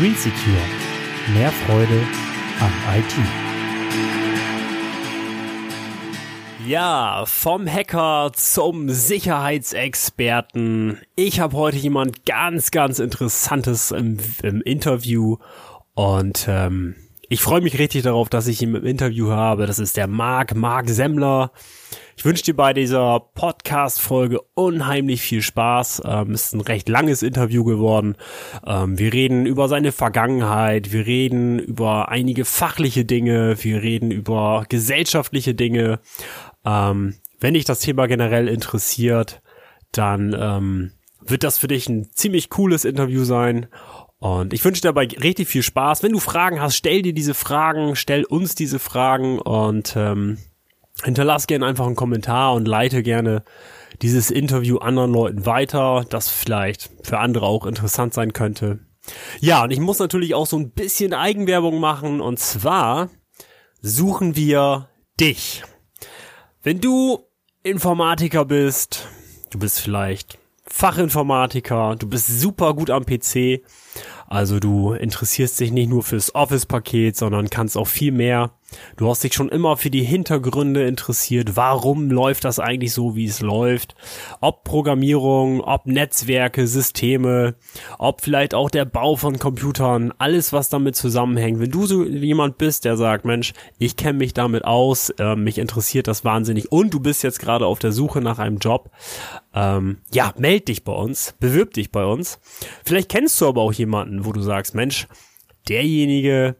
Green Secure. Mehr Freude am IT. Ja, vom Hacker zum Sicherheitsexperten. Ich habe heute jemand ganz, ganz Interessantes im, im Interview und ähm, ich freue mich richtig darauf, dass ich ihn im Interview habe. Das ist der Marc, Marc Semmler. Ich wünsche dir bei dieser Podcast-Folge unheimlich viel Spaß. Ähm, ist ein recht langes Interview geworden. Ähm, wir reden über seine Vergangenheit, wir reden über einige fachliche Dinge, wir reden über gesellschaftliche Dinge. Ähm, wenn dich das Thema generell interessiert, dann ähm, wird das für dich ein ziemlich cooles Interview sein. Und ich wünsche dir dabei richtig viel Spaß. Wenn du Fragen hast, stell dir diese Fragen, stell uns diese Fragen und ähm, hinterlass gerne einfach einen Kommentar und leite gerne dieses Interview anderen Leuten weiter, das vielleicht für andere auch interessant sein könnte. Ja, und ich muss natürlich auch so ein bisschen Eigenwerbung machen und zwar suchen wir dich. Wenn du Informatiker bist, du bist vielleicht Fachinformatiker, du bist super gut am PC, also du interessierst dich nicht nur fürs Office-Paket, sondern kannst auch viel mehr. Du hast dich schon immer für die Hintergründe interessiert. Warum läuft das eigentlich so, wie es läuft? Ob Programmierung, ob Netzwerke, Systeme, ob vielleicht auch der Bau von Computern, alles was damit zusammenhängt. Wenn du so jemand bist, der sagt, Mensch, ich kenne mich damit aus, äh, mich interessiert das wahnsinnig und du bist jetzt gerade auf der Suche nach einem Job, ähm, ja, meld dich bei uns, bewirb dich bei uns. Vielleicht kennst du aber auch jemanden, wo du sagst, Mensch, derjenige,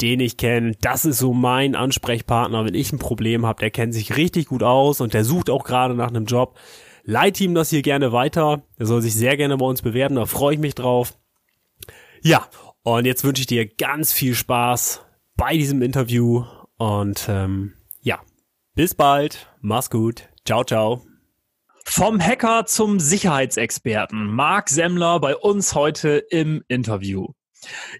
den ich kenne, das ist so mein Ansprechpartner, wenn ich ein Problem habe, der kennt sich richtig gut aus und der sucht auch gerade nach einem Job. Leite ihm das hier gerne weiter. Er soll sich sehr gerne bei uns bewerben, da freue ich mich drauf. Ja, und jetzt wünsche ich dir ganz viel Spaß bei diesem Interview und ähm, ja, bis bald, mach's gut, ciao, ciao. Vom Hacker zum Sicherheitsexperten. Marc Semmler bei uns heute im Interview.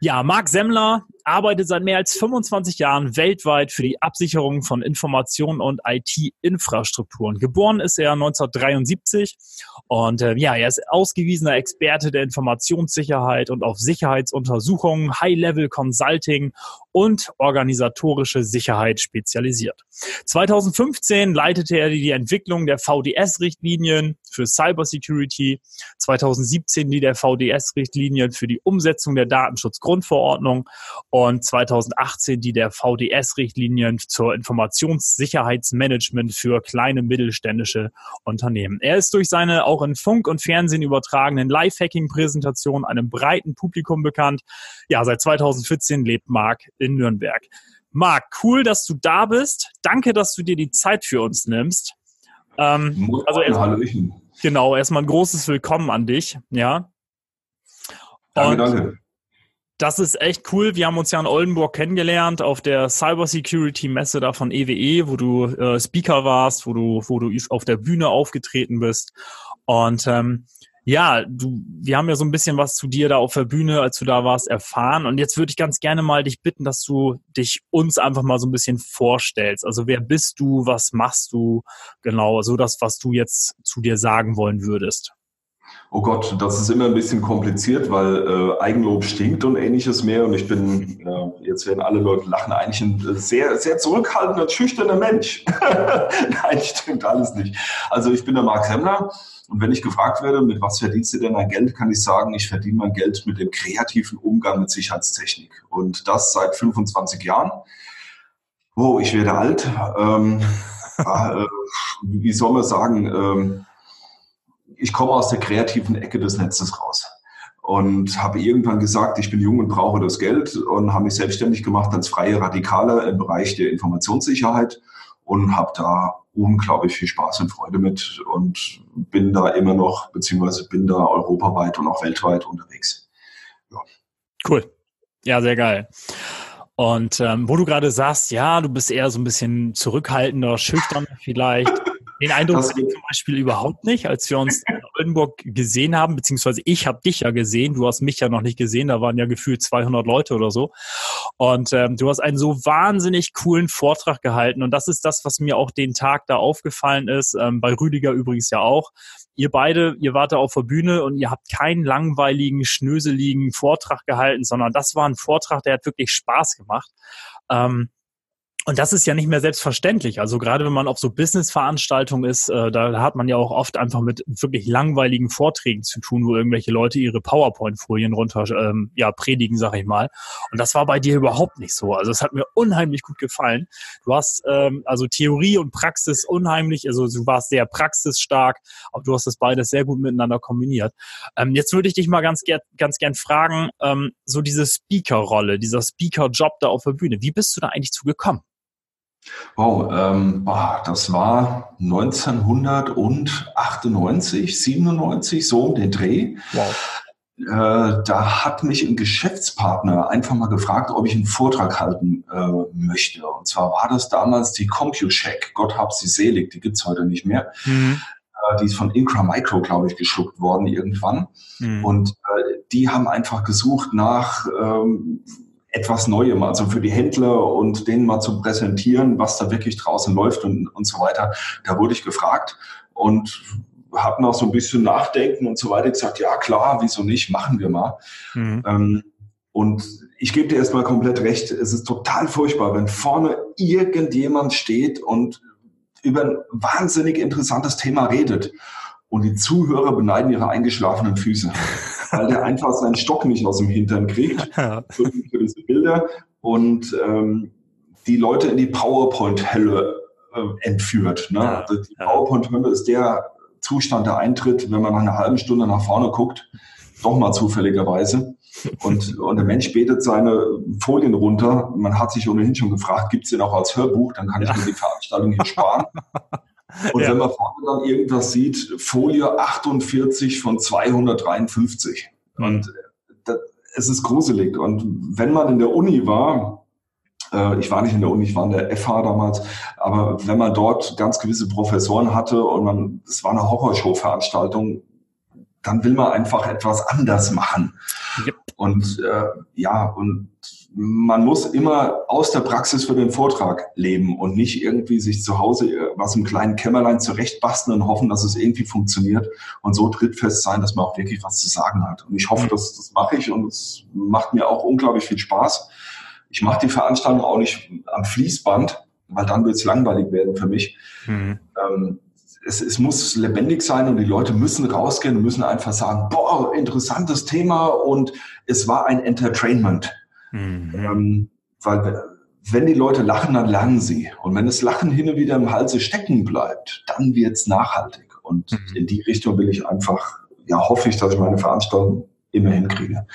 Ja, Marc Semmler arbeitet seit mehr als 25 Jahren weltweit für die Absicherung von Informationen und IT-Infrastrukturen. Geboren ist er 1973 und äh, ja, er ist ausgewiesener Experte der Informationssicherheit und auf Sicherheitsuntersuchungen, High-Level Consulting und organisatorische Sicherheit spezialisiert. 2015 leitete er die Entwicklung der VDS-Richtlinien für Cybersecurity, 2017 die der VDS-Richtlinien für die Umsetzung der Datenschutzgrundverordnung und 2018 die der VDS-Richtlinien zur Informationssicherheitsmanagement für kleine mittelständische Unternehmen. Er ist durch seine auch in Funk und Fernsehen übertragenen Live-Hacking-Präsentationen einem breiten Publikum bekannt. Ja, seit 2014 lebt Marc in Nürnberg. Marc, cool, dass du da bist. Danke, dass du dir die Zeit für uns nimmst. Ähm, also erstmal, genau, erstmal ein großes Willkommen an dich. Ja. Danke, danke. Das ist echt cool. Wir haben uns ja in Oldenburg kennengelernt auf der Cybersecurity Messe da von EWE, e, wo du äh, Speaker warst, wo du, wo du auf der Bühne aufgetreten bist. Und ähm, ja, du, wir haben ja so ein bisschen was zu dir da auf der Bühne, als du da warst, erfahren. Und jetzt würde ich ganz gerne mal dich bitten, dass du dich uns einfach mal so ein bisschen vorstellst. Also wer bist du, was machst du, genau, so das, was du jetzt zu dir sagen wollen würdest. Oh Gott, das ist immer ein bisschen kompliziert, weil äh, Eigenlob stinkt und ähnliches mehr. Und ich bin, äh, jetzt werden alle Leute lachen, eigentlich ein sehr, sehr zurückhaltender, schüchterner Mensch. Nein, stimmt alles nicht. Also ich bin der Marc Hemmler. Und wenn ich gefragt werde, mit was verdienst du denn dein Geld, kann ich sagen, ich verdiene mein Geld mit dem kreativen Umgang mit Sicherheitstechnik. Und das seit 25 Jahren. Oh, ich werde alt. Ähm, äh, wie soll man sagen? Ähm, ich komme aus der kreativen Ecke des Netzes raus und habe irgendwann gesagt, ich bin jung und brauche das Geld und habe mich selbstständig gemacht als freie Radikale im Bereich der Informationssicherheit und habe da unglaublich viel Spaß und Freude mit und bin da immer noch, beziehungsweise bin da europaweit und auch weltweit unterwegs. Ja. Cool. Ja, sehr geil. Und ähm, wo du gerade sagst, ja, du bist eher so ein bisschen zurückhaltender, schüchtern vielleicht. Den Eindruck hatte ich zum Beispiel überhaupt nicht, als wir uns in Oldenburg gesehen haben, beziehungsweise ich habe dich ja gesehen, du hast mich ja noch nicht gesehen, da waren ja gefühlt 200 Leute oder so. Und ähm, du hast einen so wahnsinnig coolen Vortrag gehalten und das ist das, was mir auch den Tag da aufgefallen ist, ähm, bei Rüdiger übrigens ja auch. Ihr beide, ihr wart da auf der Bühne und ihr habt keinen langweiligen, schnöseligen Vortrag gehalten, sondern das war ein Vortrag, der hat wirklich Spaß gemacht. Ähm, und das ist ja nicht mehr selbstverständlich. Also gerade wenn man auf so Business-Veranstaltungen ist, äh, da hat man ja auch oft einfach mit wirklich langweiligen Vorträgen zu tun, wo irgendwelche Leute ihre PowerPoint-Folien runter ähm, ja, predigen, sag ich mal. Und das war bei dir überhaupt nicht so. Also es hat mir unheimlich gut gefallen. Du hast ähm, also Theorie und Praxis unheimlich, also du warst sehr praxisstark, aber du hast das beides sehr gut miteinander kombiniert. Ähm, jetzt würde ich dich mal ganz, ger ganz gern fragen, ähm, so diese Speaker-Rolle, dieser Speaker-Job da auf der Bühne, wie bist du da eigentlich zu gekommen? Wow, ähm, boah, das war 1998, 97, so um den Dreh. Wow. Äh, da hat mich ein Geschäftspartner einfach mal gefragt, ob ich einen Vortrag halten äh, möchte. Und zwar war das damals die CompuCheck, Gott hab sie selig, die gibt's heute nicht mehr. Mhm. Äh, die ist von Incra Micro, glaube ich, geschluckt worden irgendwann. Mhm. Und äh, die haben einfach gesucht nach ähm, etwas Neuem, also für die Händler und denen mal zu präsentieren, was da wirklich draußen läuft und, und so weiter. Da wurde ich gefragt und habe noch so ein bisschen nachdenken und so weiter gesagt, ja klar, wieso nicht, machen wir mal. Mhm. Ähm, und ich gebe dir erstmal komplett recht, es ist total furchtbar, wenn vorne irgendjemand steht und über ein wahnsinnig interessantes Thema redet und die Zuhörer beneiden ihre eingeschlafenen Füße, weil der einfach seinen Stock nicht aus dem Hintern kriegt ja. für, diese Bilder und ähm, die Leute in die PowerPoint-Hölle äh, entführt. Ne? Ja, also die PowerPoint-Hölle ist der Zustand, der eintritt, wenn man nach einer halben Stunde nach vorne guckt, doch mal zufälligerweise. Und, und der Mensch betet seine Folien runter. Man hat sich ohnehin schon gefragt, gibt es den auch als Hörbuch? Dann kann ich mir die Veranstaltung hier sparen. Und ja. wenn man vorne dann irgendwas sieht, Folie 48 von 253. Mhm. Und das, es ist gruselig. Und wenn man in der Uni war, äh, ich war nicht in der Uni, ich war in der FH damals, aber wenn man dort ganz gewisse Professoren hatte und man, es war eine Horrorshow-Veranstaltung, dann will man einfach etwas anders machen. Yep. Und äh, ja, und man muss immer aus der Praxis für den Vortrag leben und nicht irgendwie sich zu Hause was im kleinen Kämmerlein zurechtbasteln und hoffen, dass es irgendwie funktioniert und so trittfest sein, dass man auch wirklich was zu sagen hat. Und ich hoffe, dass das mache ich und es macht mir auch unglaublich viel Spaß. Ich mache die Veranstaltung auch nicht am Fließband, weil dann wird es langweilig werden für mich. Mhm. Ähm, es, es muss lebendig sein und die Leute müssen rausgehen und müssen einfach sagen, boah, interessantes Thema und es war ein Entertainment. Mhm. Ähm, weil wenn die Leute lachen, dann lernen sie. Und wenn das Lachen hin und wieder im Halse stecken bleibt, dann wird's nachhaltig. Und mhm. in die Richtung will ich einfach, ja, hoffe ich, dass ich meine Veranstaltung immer hinkriege.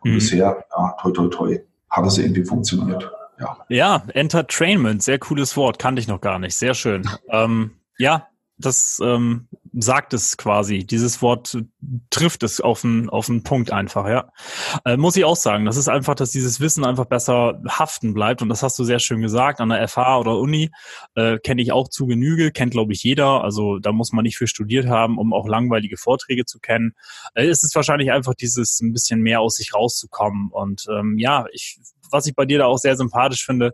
Und mhm. bisher, ja, toi, toi, toi, hat es irgendwie funktioniert. Ja. ja, Entertainment, sehr cooles Wort, kannte ich noch gar nicht. Sehr schön. ähm, ja, das ähm, sagt es quasi. Dieses Wort trifft es auf einen, auf einen Punkt einfach, ja. Äh, muss ich auch sagen. Das ist einfach, dass dieses Wissen einfach besser haften bleibt. Und das hast du sehr schön gesagt. An der FH oder Uni äh, kenne ich auch zu Genüge, kennt glaube ich jeder. Also da muss man nicht für studiert haben, um auch langweilige Vorträge zu kennen. Äh, es ist wahrscheinlich einfach dieses ein bisschen mehr aus sich rauszukommen. Und ähm, ja, ich, was ich bei dir da auch sehr sympathisch finde,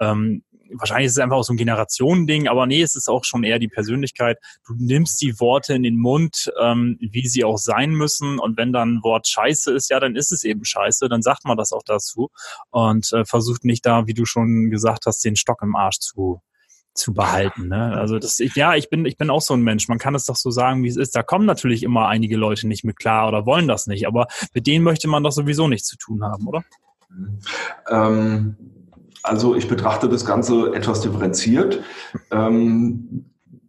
ähm, wahrscheinlich ist es einfach auch so ein Generationending, aber nee, es ist auch schon eher die Persönlichkeit. Du nimmst die Worte in den Mund, ähm, wie sie auch sein müssen. Und wenn dann ein Wort scheiße ist, ja, dann ist es eben scheiße, dann sagt man das auch dazu und äh, versucht nicht da, wie du schon gesagt hast, den Stock im Arsch zu zu behalten. Ne? Also das, ich, ja, ich bin, ich bin auch so ein Mensch. Man kann es doch so sagen, wie es ist. Da kommen natürlich immer einige Leute nicht mit klar oder wollen das nicht, aber mit denen möchte man doch sowieso nichts zu tun haben, oder? Ähm, also ich betrachte das Ganze etwas differenziert. Ähm,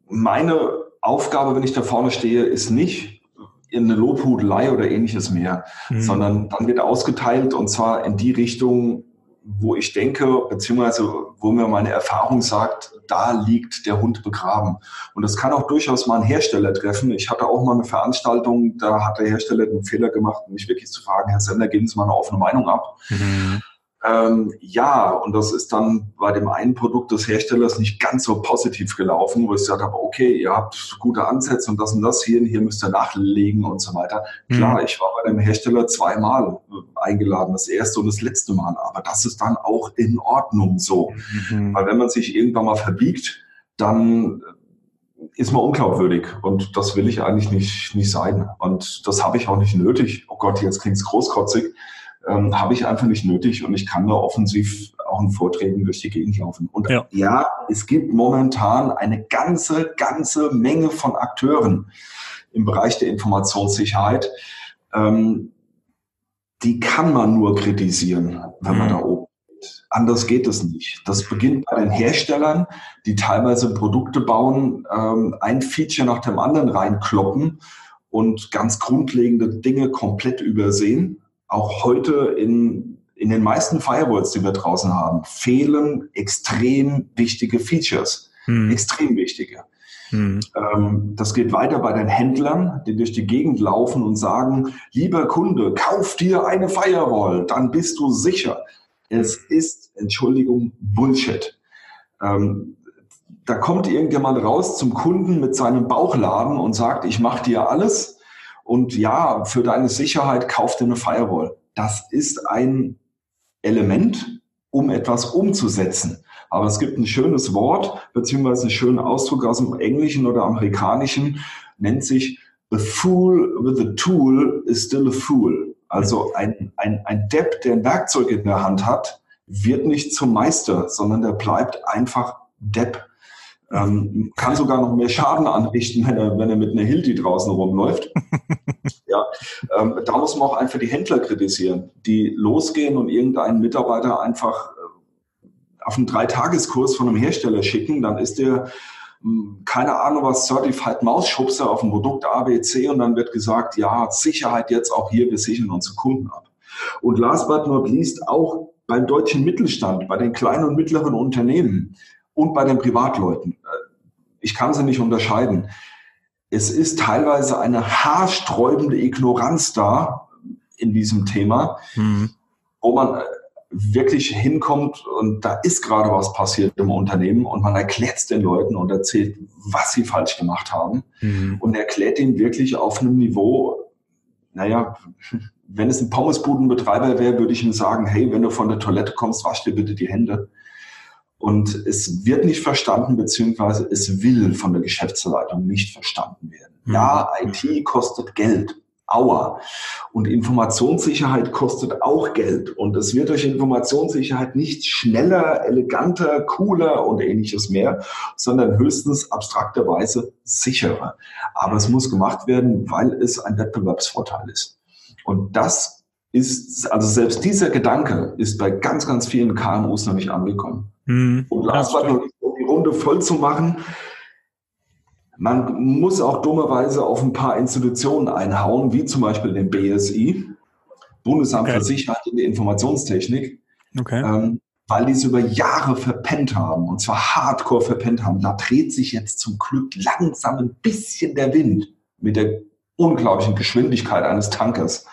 meine Aufgabe, wenn ich da vorne stehe, ist nicht in eine Lobhudelei oder ähnliches mehr, mhm. sondern dann wird ausgeteilt und zwar in die Richtung, wo ich denke, beziehungsweise wo mir meine Erfahrung sagt, da liegt der Hund begraben. Und das kann auch durchaus mal einen Hersteller treffen. Ich hatte auch mal eine Veranstaltung, da hat der Hersteller einen Fehler gemacht, mich wirklich zu fragen, Herr Sender, geben Sie mal eine offene Meinung ab. Mhm. Ähm, ja, und das ist dann bei dem einen Produkt des Herstellers nicht ganz so positiv gelaufen, wo ich gesagt habe, okay, ihr habt gute Ansätze und das und das hier, hier müsst ihr nachlegen und so weiter. Mhm. Klar, ich war bei dem Hersteller zweimal äh, eingeladen, das erste und das letzte Mal, aber das ist dann auch in Ordnung so. Mhm. Weil wenn man sich irgendwann mal verbiegt, dann ist man unglaubwürdig und das will ich eigentlich nicht, nicht sein. Und das habe ich auch nicht nötig. Oh Gott, jetzt klingt es großkotzig ähm, habe ich einfach nicht nötig und ich kann da offensiv auch in Vorträgen durch die Gegend laufen. Und ja. ja, es gibt momentan eine ganze, ganze Menge von Akteuren im Bereich der Informationssicherheit. Ähm, die kann man nur kritisieren, wenn man mhm. da oben ist. Anders geht es nicht. Das beginnt bei den Herstellern, die teilweise Produkte bauen, ähm, ein Feature nach dem anderen reinkloppen und ganz grundlegende Dinge komplett übersehen auch heute in, in den meisten Firewalls, die wir draußen haben, fehlen extrem wichtige Features. Hm. Extrem wichtige. Hm. Ähm, das geht weiter bei den Händlern, die durch die Gegend laufen und sagen, lieber Kunde, kauf dir eine Firewall, dann bist du sicher. Es ist, Entschuldigung, Bullshit. Ähm, da kommt irgendjemand raus zum Kunden mit seinem Bauchladen und sagt, ich mache dir alles und ja, für deine Sicherheit kauf dir eine Firewall. Das ist ein Element, um etwas umzusetzen. Aber es gibt ein schönes Wort, beziehungsweise einen schönen Ausdruck aus dem Englischen oder Amerikanischen, nennt sich A fool with a tool is still a fool. Also ein, ein, ein Depp, der ein Werkzeug in der Hand hat, wird nicht zum Meister, sondern der bleibt einfach Depp. Ähm, kann sogar noch mehr Schaden anrichten, wenn er, wenn er mit einer Hilti draußen rumläuft. ja, ähm, da muss man auch einfach die Händler kritisieren, die losgehen und irgendeinen Mitarbeiter einfach äh, auf einen Dreitageskurs von einem Hersteller schicken, dann ist der hm, keine Ahnung was, Certified Mausschubser auf dem Produkt ABC und dann wird gesagt, ja, Sicherheit jetzt auch hier, wir sichern unsere Kunden ab. Und last but not least auch beim deutschen Mittelstand, bei den kleinen und mittleren Unternehmen und bei den Privatleuten. Ich kann sie nicht unterscheiden. Es ist teilweise eine haarsträubende Ignoranz da in diesem Thema, mhm. wo man äh, wirklich hinkommt und da ist gerade was passiert im Unternehmen und man erklärt es den Leuten und erzählt, was sie falsch gemacht haben mhm. und erklärt ihnen wirklich auf einem Niveau, naja, wenn es ein Pommesbudenbetreiber wäre, würde ich ihm sagen, hey, wenn du von der Toilette kommst, wasch dir bitte die Hände. Und es wird nicht verstanden, beziehungsweise es will von der Geschäftsleitung nicht verstanden werden. Mhm. Ja, IT kostet Geld. Aua. Und Informationssicherheit kostet auch Geld. Und es wird durch Informationssicherheit nicht schneller, eleganter, cooler und ähnliches mehr, sondern höchstens abstrakterweise sicherer. Aber es muss gemacht werden, weil es ein Wettbewerbsvorteil ist. Und das ist, also selbst dieser Gedanke ist bei ganz, ganz vielen KMUs noch nicht angekommen. Mhm. Und last but not um die Runde voll zu machen, man muss auch dummerweise auf ein paar Institutionen einhauen, wie zum Beispiel den BSI, Bundesamt okay. für Sicherheit in der Informationstechnik, okay. ähm, weil die es über Jahre verpennt haben, und zwar hardcore verpennt haben. Da dreht sich jetzt zum Glück langsam ein bisschen der Wind mit der unglaublichen Geschwindigkeit eines Tankers.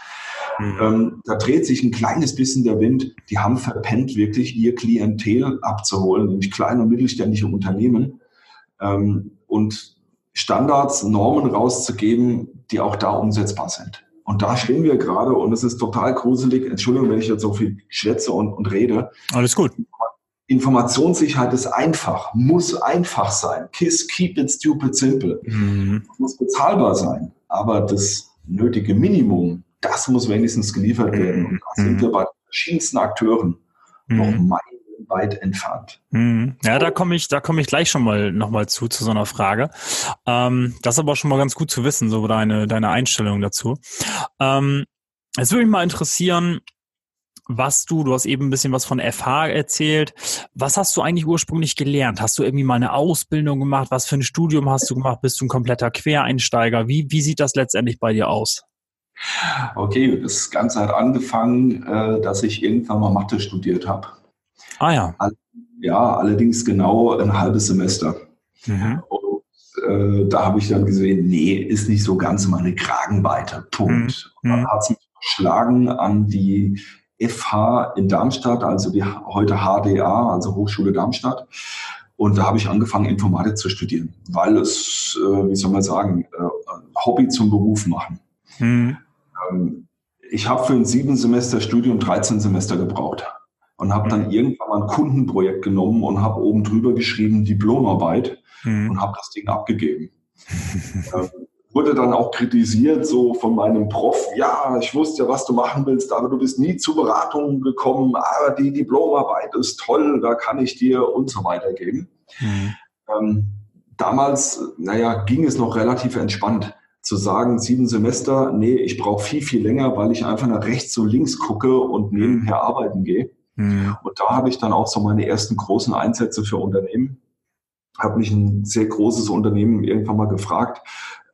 Mhm. Ähm, da dreht sich ein kleines bisschen der Wind. Die haben verpennt, wirklich ihr Klientel abzuholen, nämlich kleine und mittelständische Unternehmen ähm, und Standards, Normen rauszugeben, die auch da umsetzbar sind. Und da stehen wir gerade und es ist total gruselig. Entschuldigung, wenn ich jetzt so viel schwätze und, und rede. Alles gut. Informationssicherheit ist einfach, muss einfach sein. KISS, keep it stupid simple. Mhm. Muss bezahlbar sein. Aber das nötige Minimum das muss wenigstens geliefert werden. Und da sind mhm. wir bei verschiedensten Akteuren noch mhm. meilenweit entfernt. Mhm. Ja, da komme ich, da komme ich gleich schon mal nochmal zu, zu so einer Frage. Ähm, das ist aber schon mal ganz gut zu wissen, so deine, deine Einstellung dazu. Ähm, es würde mich mal interessieren, was du, du hast eben ein bisschen was von FH erzählt. Was hast du eigentlich ursprünglich gelernt? Hast du irgendwie mal eine Ausbildung gemacht? Was für ein Studium hast du gemacht? Bist du ein kompletter Quereinsteiger? Wie, wie sieht das letztendlich bei dir aus? Okay, das Ganze hat angefangen, äh, dass ich irgendwann mal Mathe studiert habe. Ah ja. Ja, allerdings genau ein halbes Semester. Mhm. Und äh, da habe ich dann gesehen, nee, ist nicht so ganz meine Kragenweite. Punkt. Mhm. Und dann hat es mich verschlagen an die FH in Darmstadt, also die heute HDA, also Hochschule Darmstadt. Und da habe ich angefangen, Informatik zu studieren, weil es, äh, wie soll man sagen, äh, Hobby zum Beruf machen. Mhm. Ähm, ich habe für ein sieben Semester Studium 13 Semester gebraucht und habe dann mhm. irgendwann mal ein Kundenprojekt genommen und habe oben drüber geschrieben Diplomarbeit mhm. und habe das Ding abgegeben. ähm, wurde dann auch kritisiert, so von meinem Prof, ja, ich wusste ja, was du machen willst, aber du bist nie zu Beratungen gekommen, aber die Diplomarbeit ist toll, da kann ich dir und so weiter geben. Mhm. Ähm, damals, naja, ging es noch relativ entspannt zu sagen, sieben Semester, nee, ich brauche viel, viel länger, weil ich einfach nach rechts und links gucke und nebenher arbeiten gehe. Mhm. Und da habe ich dann auch so meine ersten großen Einsätze für Unternehmen. Habe mich ein sehr großes Unternehmen irgendwann mal gefragt,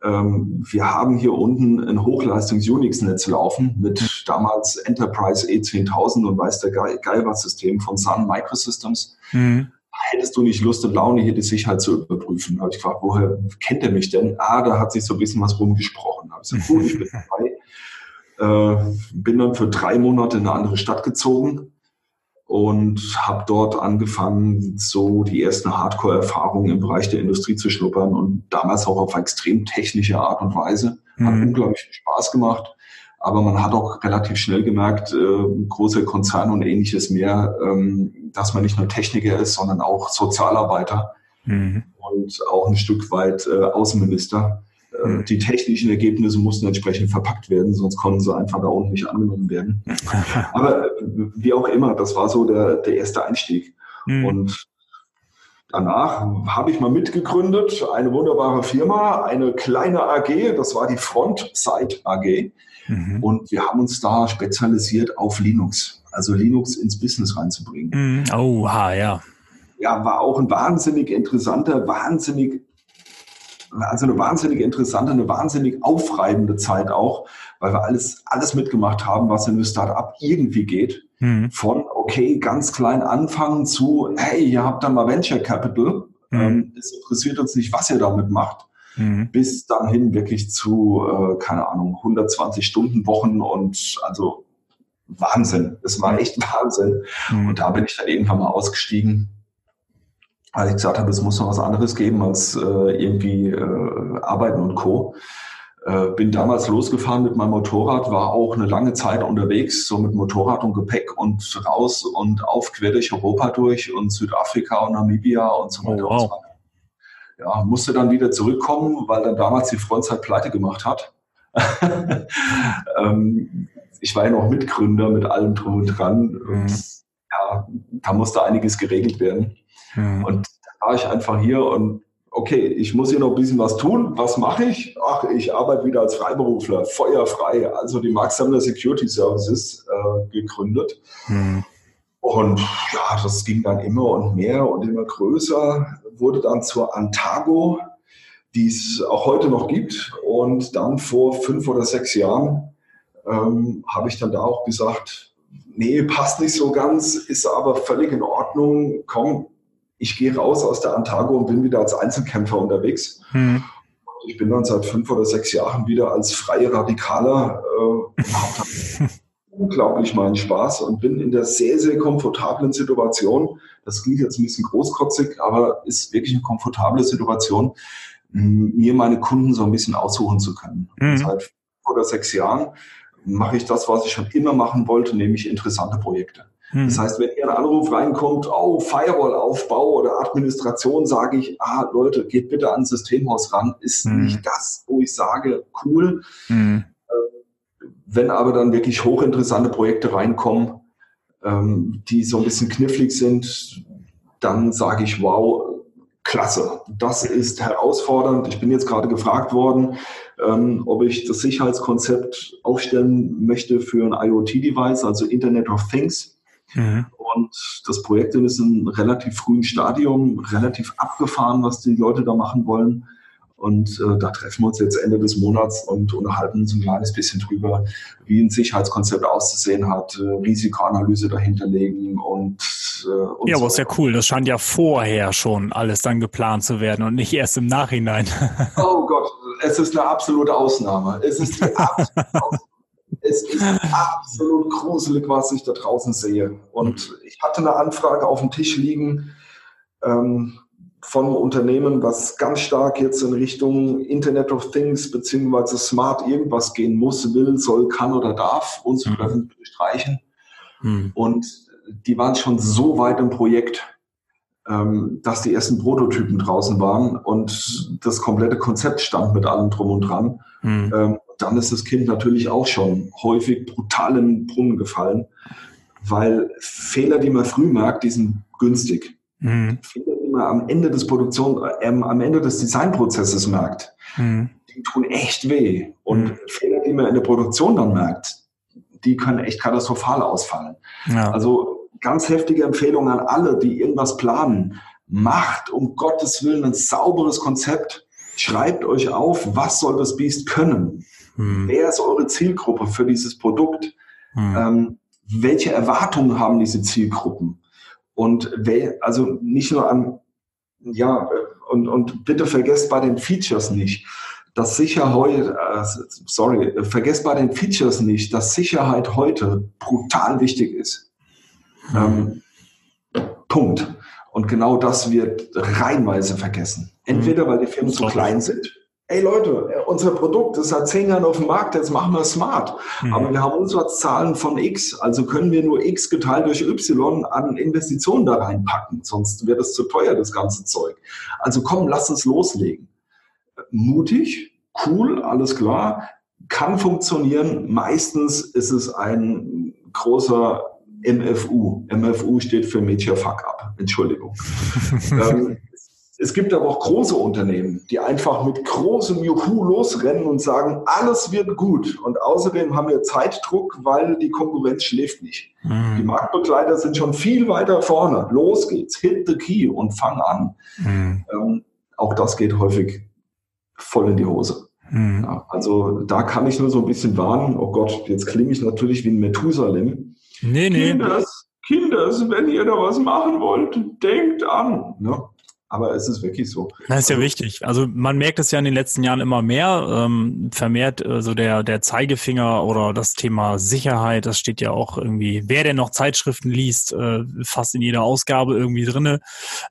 ähm, wir haben hier unten ein Hochleistungs-Unix-Netz laufen mit damals Enterprise E10000 und weiß der Geil was System von Sun Microsystems. Mhm. Hättest du nicht Lust und Laune, hier die Sicherheit zu überprüfen? Da habe ich gefragt, woher kennt er mich denn? Ah, da hat sich so ein bisschen was rumgesprochen. Da habe ich gesagt, cool, ich bin dabei. Äh, bin dann für drei Monate in eine andere Stadt gezogen und habe dort angefangen, so die ersten Hardcore-Erfahrungen im Bereich der Industrie zu schnuppern und damals auch auf extrem technische Art und Weise. Hat mhm. unglaublich viel Spaß gemacht. Aber man hat auch relativ schnell gemerkt, äh, große Konzerne und ähnliches mehr, ähm, dass man nicht nur Techniker ist, sondern auch Sozialarbeiter mhm. und auch ein Stück weit äh, Außenminister. Äh, hm. Die technischen Ergebnisse mussten entsprechend verpackt werden, sonst konnten sie einfach da unten nicht angenommen werden. Aber äh, wie auch immer, das war so der, der erste Einstieg. Mhm. Und danach habe ich mal mitgegründet, eine wunderbare Firma, eine kleine AG, das war die Frontside AG. Mhm. Und wir haben uns da spezialisiert auf Linux, also Linux ins Business reinzubringen. Mhm. Oha, ja. Ja, war auch ein wahnsinnig interessanter, wahnsinnig also eine wahnsinnig interessante, eine wahnsinnig aufreibende Zeit auch, weil wir alles, alles mitgemacht haben, was in einem Startup irgendwie geht. Mhm. Von, okay, ganz klein anfangen zu, hey, ihr habt da mal Venture Capital. Mhm. Ähm, es interessiert uns nicht, was ihr damit macht. Mhm. Bis dann hin wirklich zu, äh, keine Ahnung, 120 Stunden Wochen und also Wahnsinn. Es war echt Wahnsinn. Mhm. Und da bin ich dann irgendwann mal ausgestiegen weil ich gesagt habe, es muss noch was anderes geben als äh, irgendwie äh, Arbeiten und Co. Äh, bin damals losgefahren mit meinem Motorrad, war auch eine lange Zeit unterwegs, so mit Motorrad und Gepäck und raus und auf quer durch Europa durch und Südafrika und Namibia und so weiter oh, wow. und so weiter. Ja, musste dann wieder zurückkommen, weil dann damals die Frontzeit pleite gemacht hat. ähm, ich war ja noch Mitgründer mit allem drum und dran. Mhm. Und, ja, da musste einiges geregelt werden. Mhm. Und da war ich einfach hier und okay, ich muss hier noch ein bisschen was tun. Was mache ich? Ach, ich arbeite wieder als Freiberufler, feuerfrei, also die Mark Sammler Security Services äh, gegründet. Mhm. Und ja, das ging dann immer und mehr und immer größer, wurde dann zur Antago, die es auch heute noch gibt. Und dann vor fünf oder sechs Jahren ähm, habe ich dann da auch gesagt, nee, passt nicht so ganz, ist aber völlig in Ordnung. Komm, ich gehe raus aus der Antago und bin wieder als Einzelkämpfer unterwegs. Hm. Ich bin dann seit fünf oder sechs Jahren wieder als freie Radikaler äh, unglaublich meinen Spaß und bin in der sehr, sehr komfortablen Situation. Das klingt jetzt ein bisschen großkotzig, aber ist wirklich eine komfortable Situation, mir meine Kunden so ein bisschen aussuchen zu können. Mhm. Seit fünf oder sechs Jahren mache ich das, was ich schon immer machen wollte, nämlich interessante Projekte. Hm. Das heißt, wenn hier ein Anruf reinkommt, oh, Firewall-Aufbau oder Administration, sage ich, ah, Leute, geht bitte ans Systemhaus ran, ist hm. nicht das, wo ich sage, cool. Wenn aber dann wirklich hochinteressante Projekte reinkommen, ähm, die so ein bisschen knifflig sind, dann sage ich, wow, klasse. Das ist herausfordernd. Ich bin jetzt gerade gefragt worden, ähm, ob ich das Sicherheitskonzept aufstellen möchte für ein IoT-Device, also Internet of Things. Mhm. Und das Projekt ist in einem relativ frühen Stadium, relativ abgefahren, was die Leute da machen wollen. Und äh, da treffen wir uns jetzt Ende des Monats und unterhalten uns ein kleines bisschen drüber, wie ein Sicherheitskonzept auszusehen hat, äh, Risikoanalyse dahinterlegen und, äh, und Ja, so. aber ist ja cool. Das scheint ja vorher schon alles dann geplant zu werden und nicht erst im Nachhinein. oh Gott, es ist eine absolute Ausnahme. Es ist die absolute Ausnahme Es ist absolut gruselig, was ich da draußen sehe. Und ich hatte eine Anfrage auf dem Tisch liegen ähm, von einem Unternehmen, was ganz stark jetzt in Richtung Internet of Things beziehungsweise Smart irgendwas gehen muss, will, soll, kann oder darf, uns mhm. bestreichen. Mhm. Und die waren schon so weit im Projekt, ähm, dass die ersten Prototypen draußen waren und das komplette Konzept stand mit allem drum und dran. Mhm. Ähm, dann ist das Kind natürlich auch schon häufig brutal in den Brunnen gefallen, weil Fehler, die man früh merkt, die sind günstig. Mhm. Fehler, man am Ende des Produktion, äh, am Ende des Designprozesses merkt, mhm. die tun echt weh. Und mhm. Fehler, die man in der Produktion dann merkt, die können echt katastrophal ausfallen. Ja. Also ganz heftige Empfehlung an alle, die irgendwas planen. Macht um Gottes Willen ein sauberes Konzept. Schreibt euch auf, was soll das Biest können? Hm. Wer ist eure Zielgruppe für dieses Produkt? Hm. Ähm, welche Erwartungen haben diese Zielgruppen? Und wer, also nicht nur an, ja, und, und bitte vergesst bei den Features nicht, dass Sicherheit, äh, sorry, vergesst bei den Features nicht, dass Sicherheit heute brutal wichtig ist. Ähm, Punkt. Und genau das wird reinweise vergessen. Entweder weil die Firmen zu klein sind. Ey Leute, unser Produkt ist seit zehn Jahren auf dem Markt, jetzt machen wir smart. Mhm. Aber wir haben Umsatzzahlen von X, also können wir nur X geteilt durch Y an Investitionen da reinpacken, sonst wird es zu teuer, das ganze Zeug. Also komm, lass uns loslegen mutig, cool, alles klar, kann funktionieren. Meistens ist es ein großer MFU. MFU steht für Major Fuck Up. Entschuldigung. ähm, es gibt aber auch große Unternehmen, die einfach mit großem Juhu losrennen und sagen, alles wird gut. Und außerdem haben wir Zeitdruck, weil die Konkurrenz schläft nicht. Mhm. Die Marktbegleiter sind schon viel weiter vorne. Los geht's, hit the key und fang an. Mhm. Ähm, auch das geht häufig voll in die Hose. Mhm. Ja, also da kann ich nur so ein bisschen warnen, oh Gott, jetzt klinge ich natürlich wie ein Methusalem. Nee, nee. Kinders, Kinders, wenn ihr da was machen wollt, denkt an. Ne? Aber es ist wirklich so. Das ist ja also, wichtig. Also man merkt es ja in den letzten Jahren immer mehr, ähm, vermehrt äh, so also der, der Zeigefinger oder das Thema Sicherheit, das steht ja auch irgendwie, wer denn noch Zeitschriften liest, äh, fast in jeder Ausgabe irgendwie drinne.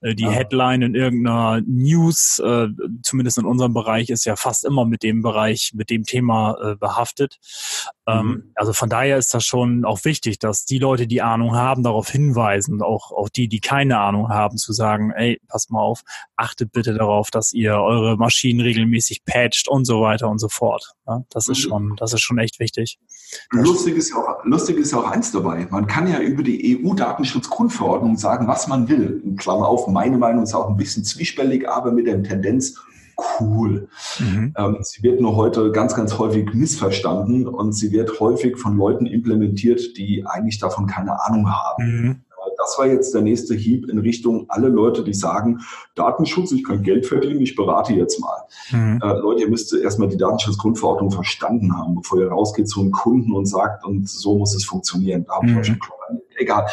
Äh, die ja. Headline in irgendeiner News, äh, zumindest in unserem Bereich, ist ja fast immer mit dem Bereich, mit dem Thema äh, behaftet. Ähm, mhm. Also von daher ist das schon auch wichtig, dass die Leute, die Ahnung haben, darauf hinweisen, auch, auch die, die keine Ahnung haben, zu sagen, ey, pass mal auf, achtet bitte darauf, dass ihr eure Maschinen regelmäßig patcht und so weiter und so fort. Ja, das ist mhm. schon, das ist schon echt wichtig. Lustig ist, auch, lustig ist auch eins dabei. Man kann ja über die EU-Datenschutzgrundverordnung sagen, was man will. In Klammer auf, meine Meinung ist auch ein bisschen zwiespältig, aber mit der Tendenz, cool. Mhm. Ähm, sie wird nur heute ganz, ganz häufig missverstanden und sie wird häufig von Leuten implementiert, die eigentlich davon keine Ahnung haben. Mhm. Das war jetzt der nächste Hieb in Richtung alle Leute, die sagen, Datenschutz, ich kann Geld verdienen, ich berate jetzt mal. Mhm. Äh, Leute, ihr müsst erstmal die Datenschutzgrundverordnung verstanden haben, bevor ihr rausgeht zu einem Kunden und sagt, und so muss es funktionieren. Da mhm. schon Egal.